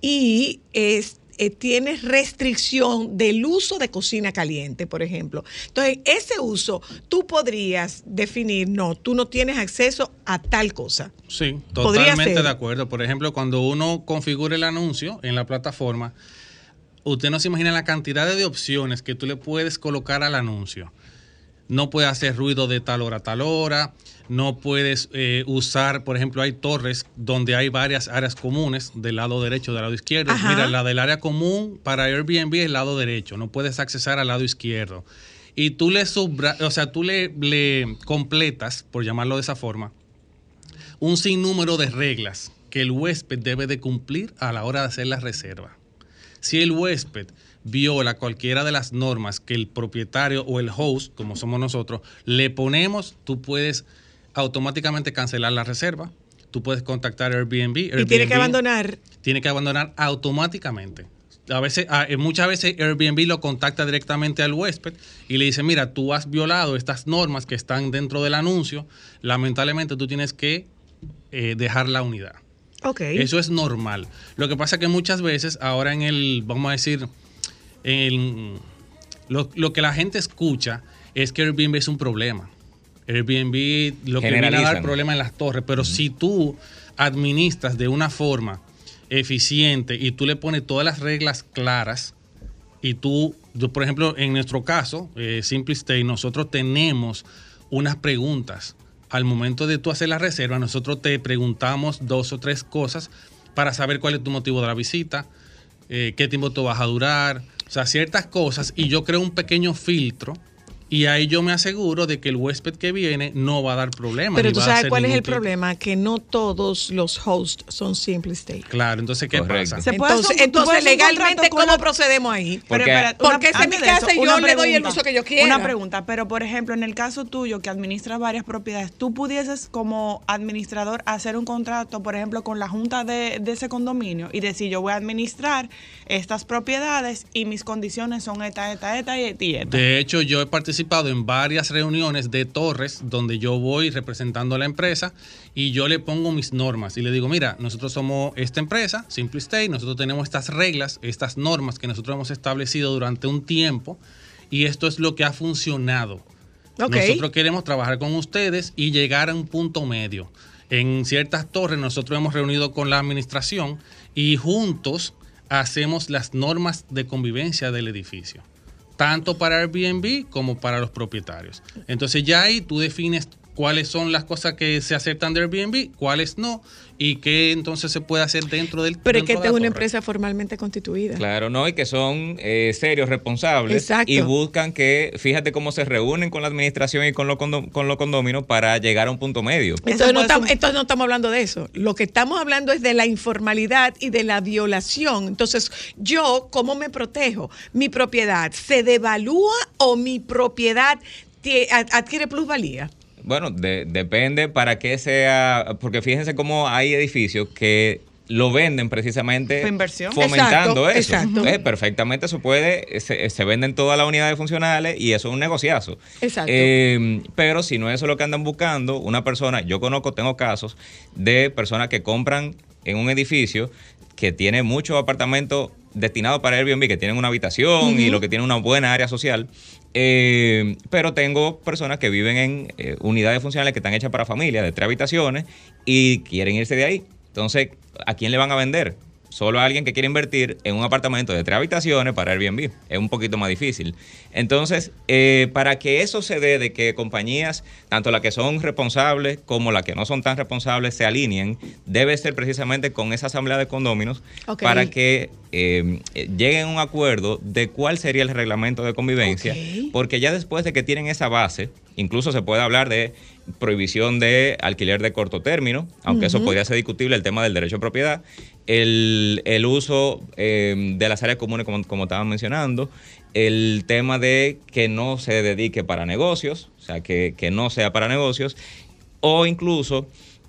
y es eh, tiene restricción del uso de cocina caliente, por ejemplo. Entonces, ese uso, tú podrías definir, no, tú no tienes acceso a tal cosa. Sí, totalmente de acuerdo. Por ejemplo, cuando uno configura el anuncio en la plataforma, usted no se imagina la cantidad de opciones que tú le puedes colocar al anuncio. No puede hacer ruido de tal hora a tal hora, no puedes eh, usar, por ejemplo, hay torres donde hay varias áreas comunes del lado derecho, del lado izquierdo. Ajá. Mira, la del área común para Airbnb es el lado derecho, no puedes accesar al lado izquierdo. Y tú le subra o sea, tú le, le completas, por llamarlo de esa forma, un sinnúmero de reglas que el huésped debe de cumplir a la hora de hacer la reserva. Si el huésped viola cualquiera de las normas que el propietario o el host, como somos nosotros, le ponemos, tú puedes automáticamente cancelar la reserva. Tú puedes contactar Airbnb. Y tiene que abandonar. Tiene que abandonar automáticamente. A veces, eh, muchas veces Airbnb lo contacta directamente al huésped y le dice, mira, tú has violado estas normas que están dentro del anuncio, lamentablemente tú tienes que eh, dejar la unidad. Ok. Eso es normal. Lo que pasa que muchas veces, ahora en el, vamos a decir, en lo, lo que la gente escucha es que Airbnb es un problema. Airbnb lo que viene a dar problema en las torres, pero si tú administras de una forma eficiente y tú le pones todas las reglas claras y tú, yo, por ejemplo, en nuestro caso, eh, Simple Stay, nosotros tenemos unas preguntas. Al momento de tú hacer la reserva, nosotros te preguntamos dos o tres cosas para saber cuál es tu motivo de la visita, eh, qué tiempo tú vas a durar, o sea, ciertas cosas. Y yo creo un pequeño filtro y ahí yo me aseguro de que el huésped que viene no va a dar problemas. Pero tú sabes cuál es el tipo- problema, que no todos los hosts son simple stay. Claro, entonces, ¿qué pasa? Se puede un- entonces, legalmente, ¿cómo procedemos ahí? Pero Porque- espera, Porque es mi casa y yo una le doy el pregunta. uso que yo quiera. Una pregunta, pero por ejemplo, en el caso tuyo que administras varias propiedades, ¿tú pudieses como administrador hacer un contrato, por ejemplo, con la junta de, de ese condominio y decir, yo voy a administrar estas propiedades y mis condiciones son esta, esta, esta y esta y esta? De hecho, yo he participado en varias reuniones de torres donde yo voy representando a la empresa y yo le pongo mis normas y le digo, mira, nosotros somos esta empresa, Simple Stay, nosotros tenemos estas reglas, estas normas que nosotros hemos establecido durante un tiempo y esto es lo que ha funcionado. Nosotros queremos trabajar con ustedes y llegar a un punto medio. En ciertas torres nosotros hemos reunido con la administración y juntos hacemos las normas de convivencia del edificio, tanto para Airbnb como para los propietarios. Entonces ya ahí tú defines cuáles son las cosas que se aceptan de Airbnb, cuáles no, y qué entonces se puede hacer dentro del Pero es dentro que esta es una torre. empresa formalmente constituida. Claro, ¿no? Y que son eh, serios, responsables Exacto. y buscan que, fíjate cómo se reúnen con la administración y con los condo- con los condóminos para llegar a un punto medio. Entonces no, estamos, entonces no estamos hablando de eso. Lo que estamos hablando es de la informalidad y de la violación. Entonces, yo, ¿cómo me protejo? ¿Mi propiedad se devalúa o mi propiedad adquiere plusvalía. Bueno, de- depende para qué sea, porque fíjense cómo hay edificios que lo venden precisamente inversión. fomentando Exacto, eso. exacto. Entonces, perfectamente eso puede, se, se venden todas las unidades funcionales y eso es un negociazo. Exacto. Eh, pero si no es eso lo que andan buscando, una persona, yo conozco, tengo casos de personas que compran en un edificio que tiene muchos apartamentos destinados para Airbnb, que tienen una habitación y lo que tiene una buena área social. Eh, pero tengo personas que viven en eh, unidades funcionales que están hechas para familias de tres habitaciones y quieren irse de ahí. Entonces, ¿a quién le van a vender? Solo a alguien que quiere invertir en un apartamento de tres habitaciones para Airbnb. Es un poquito más difícil. Entonces, eh, para que eso se dé, de que compañías, tanto las que son responsables como las que no son tan responsables, se alineen, debe ser precisamente con esa asamblea de condóminos para que eh, eh, lleguen a un acuerdo de cuál sería el reglamento de convivencia, porque ya después de que tienen esa base, incluso se puede hablar de prohibición de alquiler de corto término, aunque eso podría ser discutible, el tema del derecho a propiedad, el, el uso eh, de las áreas comunes, como, como estaban mencionando, el tema de que no se dedique para negocios, o sea, que, que no sea para negocios, o incluso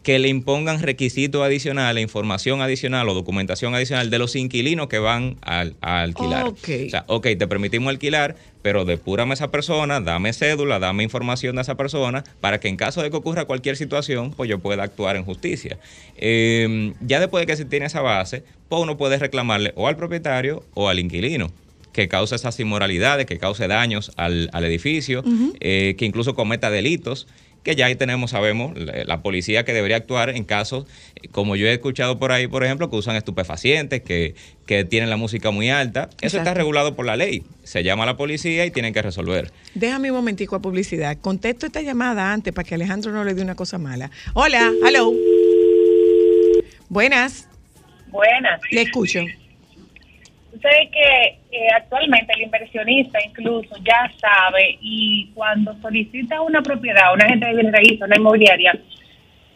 que le impongan requisitos adicionales, información adicional o documentación adicional de los inquilinos que van al- a, alquilar. Ok. O sea, ok, te permitimos alquilar, pero depúrame a esa persona, dame cédula, dame información de esa persona, para que en caso de que ocurra cualquier situación, pues yo pueda actuar en justicia. Eh, ya después de que se tiene esa base, pues uno puede reclamarle o al propietario o al inquilino que cause esas inmoralidades, que cause daños al, al edificio, eh, que incluso cometa delitos, que ya ahí tenemos, sabemos, la, la policía que debería actuar en casos, como yo he escuchado por ahí, por ejemplo, que usan estupefacientes, que, que tienen la música muy alta. Eso está regulado por la ley. Se llama a la policía y tienen que resolver. Déjame un momentico a publicidad. Contesto esta llamada antes para que Alejandro no le dé una cosa mala. Hola, hello. Buenas. Buenas. Le escucho. Usted que actualmente el inversionista incluso ya sabe y cuando solicita una propiedad, una gente de raíces, una inmobiliaria,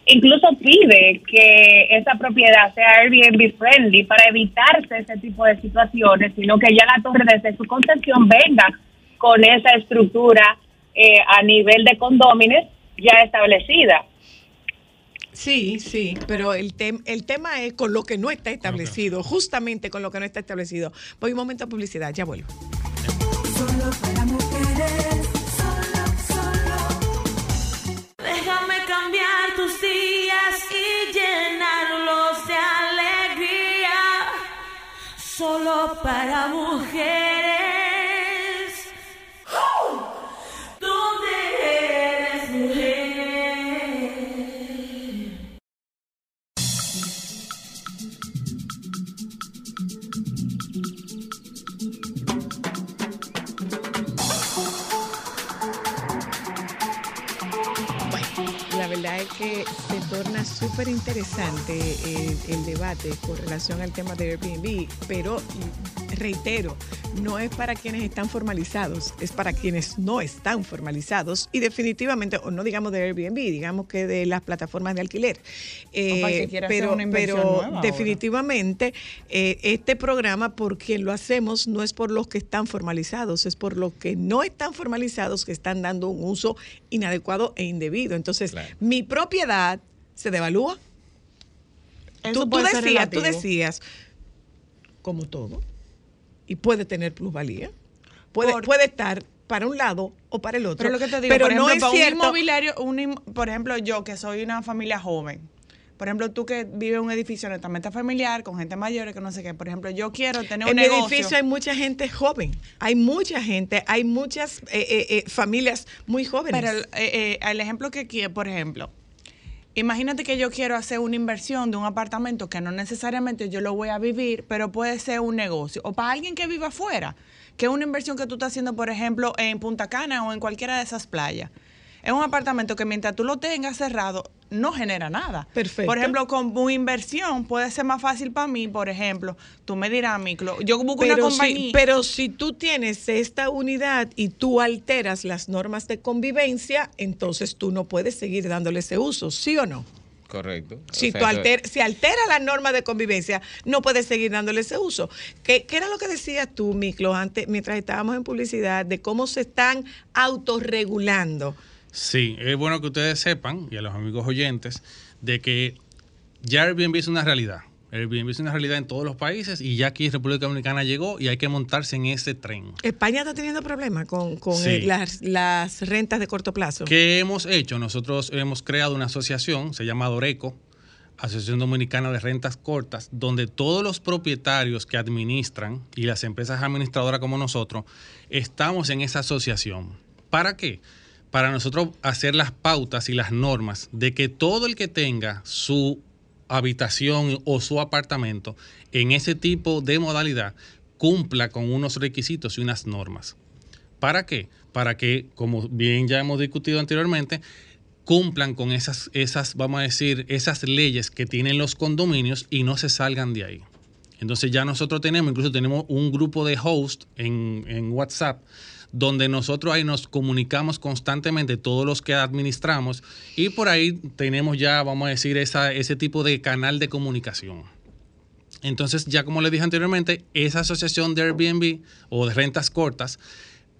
incluso pide que esa propiedad sea Airbnb friendly para evitarse ese tipo de situaciones, sino que ya la torre desde su concesión venga con esa estructura eh, a nivel de condóminos ya establecida. Sí, sí, pero el, tem- el tema es con lo que no está establecido, justamente con lo que no está establecido. Voy un momento a publicidad, ya vuelvo. Solo para mujeres, solo, solo. Déjame cambiar tus días y llenarlos de alegría. Solo para mujeres. Se torna súper interesante el debate con relación al tema de Airbnb, pero reitero, no es para quienes están formalizados, es para quienes no están formalizados y definitivamente, o no digamos de Airbnb, digamos que de las plataformas de alquiler. Eh, O para el que quiera hacer pero una inversión pero definitivamente eh, este programa, por quien lo hacemos, no es por los que están formalizados, es por los que no están formalizados que están dando un uso inadecuado e indebido. Entonces, mi propiedad se devalúa. Eso Tú, tú puede ser decías, tú decías, como todo, y puede tener plusvalía, puede, puede estar para un lado o para el otro. Pero lo que te digo, pero por no es para cierto. un inmobiliario, un por ejemplo, yo que soy una familia joven, por ejemplo, tú que vives en un edificio netamente familiar, con gente mayor, que no sé qué, por ejemplo, yo quiero tener un en mi negocio. edificio hay mucha gente joven, hay mucha gente, hay muchas eh, eh, eh, familias muy jóvenes. Pero el, eh, eh, el ejemplo que quiero, por ejemplo, imagínate que yo quiero hacer una inversión de un apartamento que no necesariamente yo lo voy a vivir, pero puede ser un negocio. O para alguien que viva afuera, que es una inversión que tú estás haciendo, por ejemplo, en Punta Cana o en cualquiera de esas playas. Es un apartamento que mientras tú lo tengas cerrado, no genera nada. Perfecto. Por ejemplo, con tu inversión puede ser más fácil para mí, por ejemplo, tú me dirás, Miclo, yo busco una pero si, compañía. pero si tú tienes esta unidad y tú alteras las normas de convivencia, entonces tú no puedes seguir dándole ese uso, ¿sí o no? Correcto. Si, O sea, tú alter- si altera la norma de convivencia, no puedes seguir dándole ese uso. ¿Qué, qué era lo que decías tú, Miklo, antes, mientras estábamos en publicidad, de cómo se están autorregulando? Sí, es bueno que ustedes sepan, y a los amigos oyentes, de que ya Airbnb es una realidad. Airbnb es una realidad en todos los países y ya aquí República Dominicana llegó y hay que montarse en ese tren. España está teniendo problemas con, con Sí. las, las rentas de corto plazo. ¿Qué hemos hecho? Nosotros hemos creado una asociación, se llama Doreco, Asociación Dominicana de Rentas Cortas, donde todos los propietarios que administran y las empresas administradoras como nosotros, estamos en esa asociación. ¿Para qué? Para nosotros hacer las pautas y las normas de que todo el que tenga su habitación o su apartamento en ese tipo de modalidad cumpla con unos requisitos y unas normas. ¿Para qué? Para que, como bien ya hemos discutido anteriormente, cumplan con esas, esas, vamos a decir, esas leyes que tienen los condominios y no se salgan de ahí. Entonces ya nosotros tenemos, incluso tenemos un grupo de host en, en WhatsApp, donde nosotros ahí nos comunicamos constantemente todos los que administramos y por ahí tenemos ya, vamos a decir, esa, ese tipo de canal de comunicación. Entonces, ya como les dije anteriormente, esa asociación de Airbnb o de rentas cortas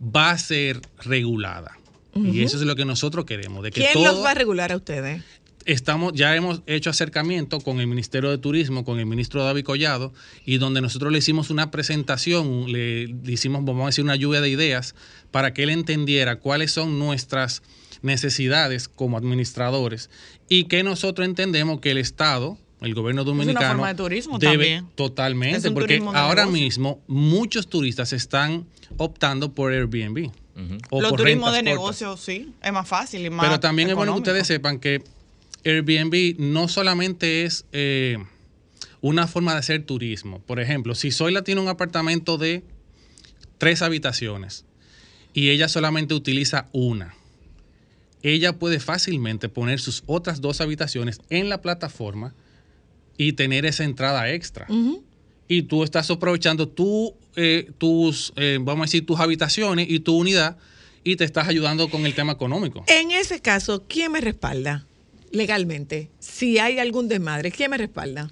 va a ser regulada. Y eso es lo que nosotros queremos. De que ¿Quién todo los va a regular a ustedes? Estamos, ya hemos hecho acercamiento con el Ministerio de Turismo, con el ministro David Collado, y donde nosotros le hicimos una presentación, le, le hicimos, vamos a decir, una lluvia de ideas para que él entendiera cuáles son nuestras necesidades como administradores y que nosotros entendemos que el Estado, el gobierno dominicano, forma de turismo debe también. totalmente, Es porque ahora negocio. mismo muchos turistas están optando por Airbnb. o Los por turismos rentas de cortas. negocio, sí, es más fácil y más Pero también es bueno que ustedes sepan que Airbnb no solamente es eh, una forma de hacer turismo. Por ejemplo, si Zoila tiene un apartamento de tres habitaciones y ella solamente utiliza una, ella puede fácilmente poner sus otras dos habitaciones en la plataforma y tener esa entrada extra. Y tú estás aprovechando tu, eh, tus, eh, vamos a decir, tus habitaciones y tu unidad y te estás ayudando con el tema económico. En ese caso, ¿quién me respalda legalmente? Si hay algún desmadre, ¿quién me respalda?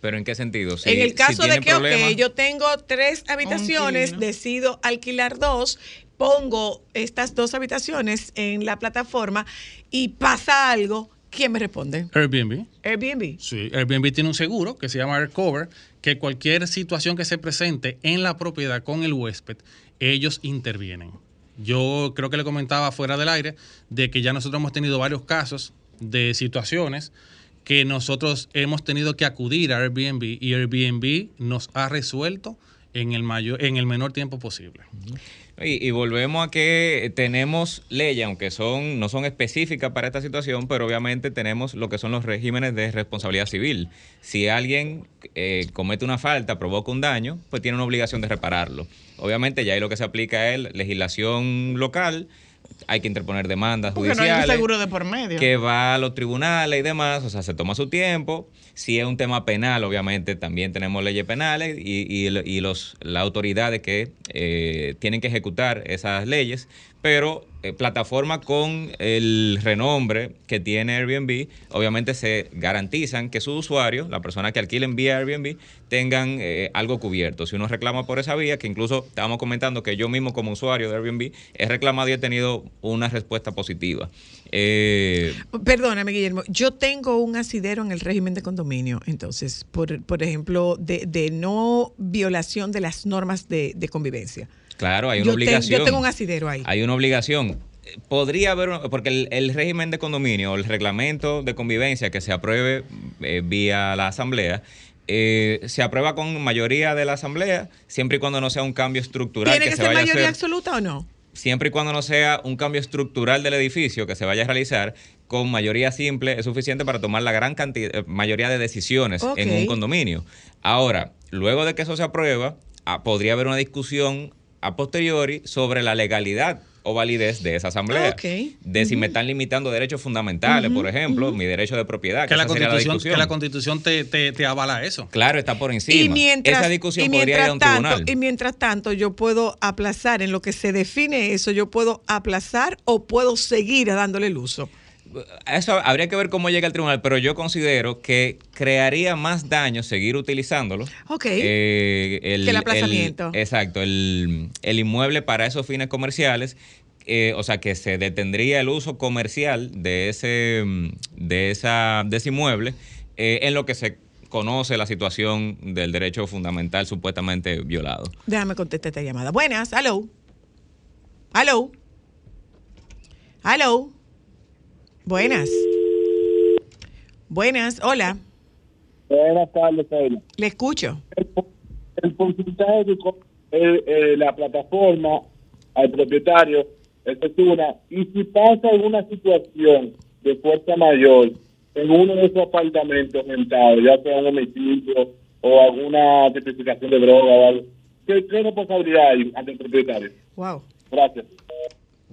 ¿Pero en qué sentido? Si- en el si caso de que, ok, yo tengo tres habitaciones, decido alquilar dos, pongo estas dos habitaciones en la plataforma y pasa algo, ¿quién me responde? Airbnb. Airbnb. Sí, Airbnb tiene un seguro que se llama AirCover, que cualquier situación que se presente en la propiedad con el huésped, ellos intervienen. Yo creo que le comentaba fuera del aire de que ya nosotros hemos tenido varios casos de situaciones que nosotros hemos tenido que acudir a Airbnb y Airbnb nos ha resuelto en el mayor, en el menor tiempo posible. Y, y volvemos a que tenemos leyes, aunque son no son específicas para esta situación, pero obviamente tenemos lo que son los regímenes de responsabilidad civil. Si alguien eh, comete una falta, provoca un daño, pues tiene una obligación de repararlo. Obviamente ya ahí lo que se aplica es legislación local, hay que interponer demandas Porque no hay judiciales un seguro de por medio. que va a los tribunales y demás, o sea, se toma su tiempo. Si es un tema penal, obviamente también tenemos leyes penales y, y, y los, las autoridades que eh, tienen que ejecutar esas leyes, pero eh, plataformas con el renombre que tiene Airbnb, obviamente se garantizan que sus usuarios, la persona que alquilen vía Airbnb, tengan eh, algo cubierto. Si uno reclama por esa vía, que incluso estábamos comentando que yo mismo como usuario de Airbnb he reclamado y he tenido una respuesta positiva. Eh, Perdóname, Guillermo, yo tengo un asidero en el régimen de condominio, entonces, por, por ejemplo, de, de no violación de las normas de, de convivencia. Claro, hay una yo, obligación. yo tengo un asidero ahí. Hay una obligación. Podría haber, porque el, el régimen de condominio o el reglamento de convivencia que se apruebe eh, vía la asamblea, eh, se aprueba con mayoría de la asamblea, siempre y cuando no sea un cambio estructural ¿Tiene que, que se ser vaya a mayoría hacer. absoluta o no? Siempre y cuando no sea un cambio estructural del edificio que se vaya a realizar, con mayoría simple es suficiente para tomar la gran cantidad, eh, mayoría de decisiones en un condominio. Ahora, luego de que eso se aprueba, ah, podría haber una discusión a posteriori sobre la legalidad o validez de esa asamblea. Ok. De si me están limitando derechos fundamentales, por ejemplo, mi derecho de propiedad. Que la constitución, que la constitución te, te, te avala eso. Claro, está por encima. Y mientras, esa discusión y podría ir a un tanto, tribunal. y mientras tanto, yo puedo aplazar en lo que se define eso, yo puedo aplazar o puedo seguir dándole el uso. Eso habría que ver cómo llega al tribunal, pero yo considero que crearía más daño seguir utilizándolo. Ok. Eh, Que el aplazamiento. exacto, el, el inmueble para esos fines comerciales. eh, o sea, que se detendría el uso comercial de ese, de esa, de ese inmueble eh, en lo que se conoce la situación del derecho fundamental supuestamente violado. Déjame contestar esta llamada. Buenas, hello. Hello. Hello. Buenas. Buenas, hola. Buenas tardes, Sheila. Le escucho. El porcentaje que co- eh, eh, la plataforma al propietario, esa es una. Y si pasa alguna situación de fuerza mayor en uno de esos apartamentos rentados, ya sea un homicidio o alguna tipificación de droga o algo, ¿qué, qué responsabilidad hay ante el propietario? Wow. Gracias.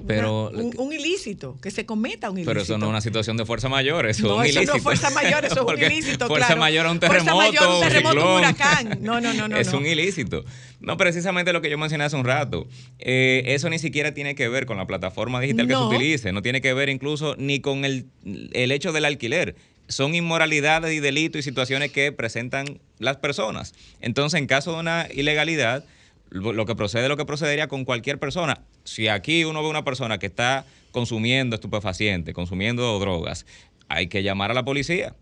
Pero, Un, un ilícito, que se cometa un ilícito. pero eso no es una situación de fuerza mayor, eso No, es un eso no ilícito. es fuerza mayor, eso es un (laughs) ilícito, Fuerza claro. mayor a un Fuerza terremoto, mayor, un un terremoto, un huracán. No, no, no, (laughs) no, es no. un ilícito. No, precisamente lo que yo mencioné hace un rato. Eh, eso ni siquiera tiene que ver con la plataforma digital No. que se utilice. No tiene que ver incluso ni con el, el hecho del alquiler. Son inmoralidades y delitos y situaciones que presentan las personas. Entonces, en caso de una ilegalidad, lo que procede, lo que procedería con cualquier persona. Si aquí uno ve una persona que está consumiendo estupefacientes, consumiendo drogas, hay que llamar a la policía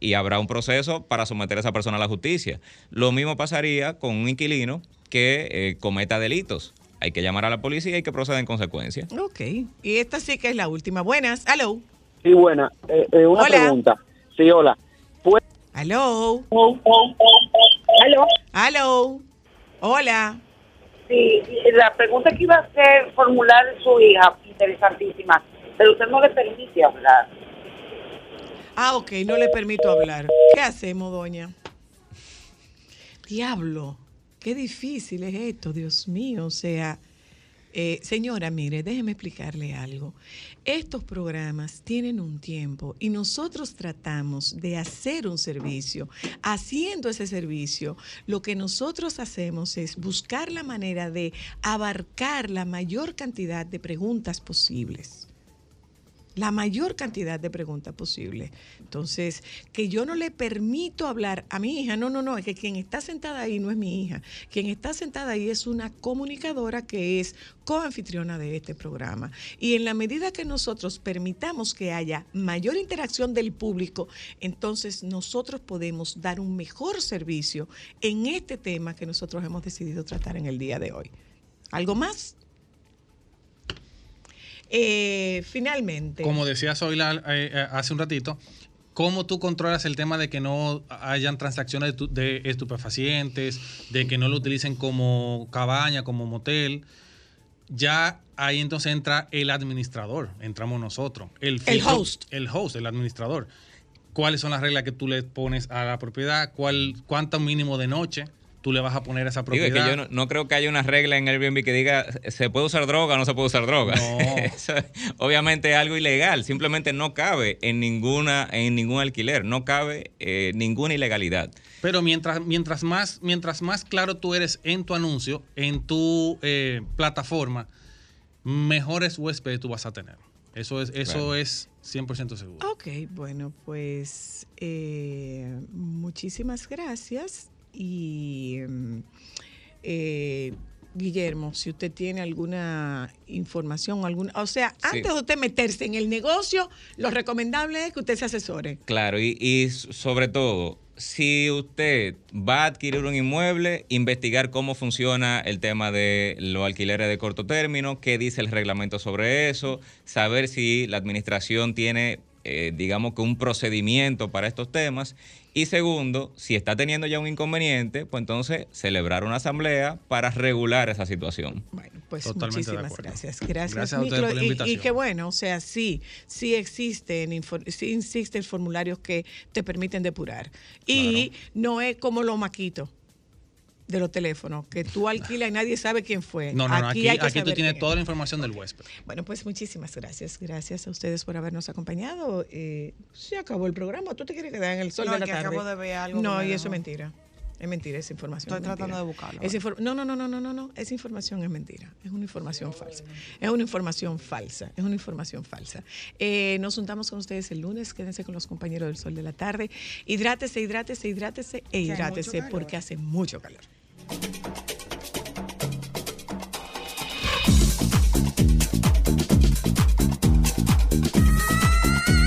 y habrá un proceso para someter a esa persona a la justicia. Lo mismo pasaría con un inquilino que eh, cometa delitos. Hay que llamar a la policía y que proceda en consecuencia. Ok. Y esta sí que es la última. Buenas, hello. Sí, buena. Eh, eh, una Hola. pregunta. Sí, hola. Hello. Aló. Hello. Hola. Sí, la pregunta que iba a hacer, formular su hija, interesantísima, pero usted no le permite hablar. Ah, ok, no le permito hablar. ¿Qué hacemos, doña? Diablo, qué difícil es esto, Dios mío. O sea, eh, señora, mire, déjeme explicarle algo. Estos programas tienen un tiempo y nosotros tratamos de hacer un servicio. Haciendo ese servicio, lo que nosotros hacemos es buscar la manera de abarcar la mayor cantidad de preguntas posibles la mayor cantidad de preguntas posible. Entonces, que yo no le permito hablar a mi hija, no, no, no, es que quien está sentada ahí no es mi hija. Quien está sentada ahí es una comunicadora que es coanfitriona de este programa. Y en la medida que nosotros permitamos que haya mayor interacción del público, entonces nosotros podemos dar un mejor servicio en este tema que nosotros hemos decidido tratar en el día de hoy. ¿Algo más? Eh, finalmente. Como decía Zoila eh, eh, hace un ratito, ¿cómo tú controlas el tema de que no hayan transacciones de, tu- de estupefacientes, de que no lo utilicen como cabaña, como motel? Ya ahí entonces entra el administrador, entramos nosotros. El, El host. El host, el administrador. ¿Cuáles son las reglas que tú le pones a la propiedad? ¿Cuál, ¿Cuánto mínimo de noche tú le vas a poner a esa Digo, propiedad? es que yo no, no creo que haya una regla en Airbnb que diga se puede usar droga o no se puede usar droga. (laughs) Eso es obviamente es algo ilegal. Simplemente no cabe en ninguna en ningún alquiler. No cabe eh, ninguna ilegalidad. Pero mientras, mientras, más, mientras más claro tú eres en tu anuncio, en tu eh, plataforma, mejores huéspedes tú vas a tener. Eso es, eso Claro. es 100% seguro. Ok, bueno, pues eh, muchísimas gracias y eh, Guillermo, si usted tiene alguna información, alguna, o sea, Sí. antes de usted meterse en el negocio, lo recomendable es que usted se asesore. Claro, y, y sobre todo, si usted va a adquirir un inmueble, investigar cómo funciona el tema de los alquileres de corto término, qué dice el reglamento sobre eso, saber si la administración tiene, eh, digamos que un procedimiento para estos temas. Y segundo, si está teniendo ya un inconveniente, pues entonces celebrar una asamblea para regular esa situación. Pues Totalmente de muchísimas gracias. Gracias, Gracias a ustedes Miclo. por la Y- y, invitación. qué bueno, o sea, sí, sí existen, sí existen formularios que te permiten depurar. Y no es como los maquitos de los teléfonos, que tú alquilas y nadie sabe quién fue. No, no, no. Aquí, aquí tú tienes toda la información del huésped. Bueno, pues muchísimas gracias. Gracias a ustedes por habernos acompañado. Eh, se acabó el programa. ¿Tú te quieres quedar en el sol No, de la que tarde? acabo de ver algo No, y eso es mentira. Es mentira, esa información. Estoy es mentira. tratando de buscarlo. Esa infor- no, no, no, no, no, no, no. Esa información es mentira. Es una información falsa. Es una información falsa. Es una información falsa. Eh, nos juntamos con ustedes el lunes. Quédense con los compañeros del sol de la tarde. Hidrátese, hidrátese, hidrátese e hidrátese porque hace mucho calor. Thank you.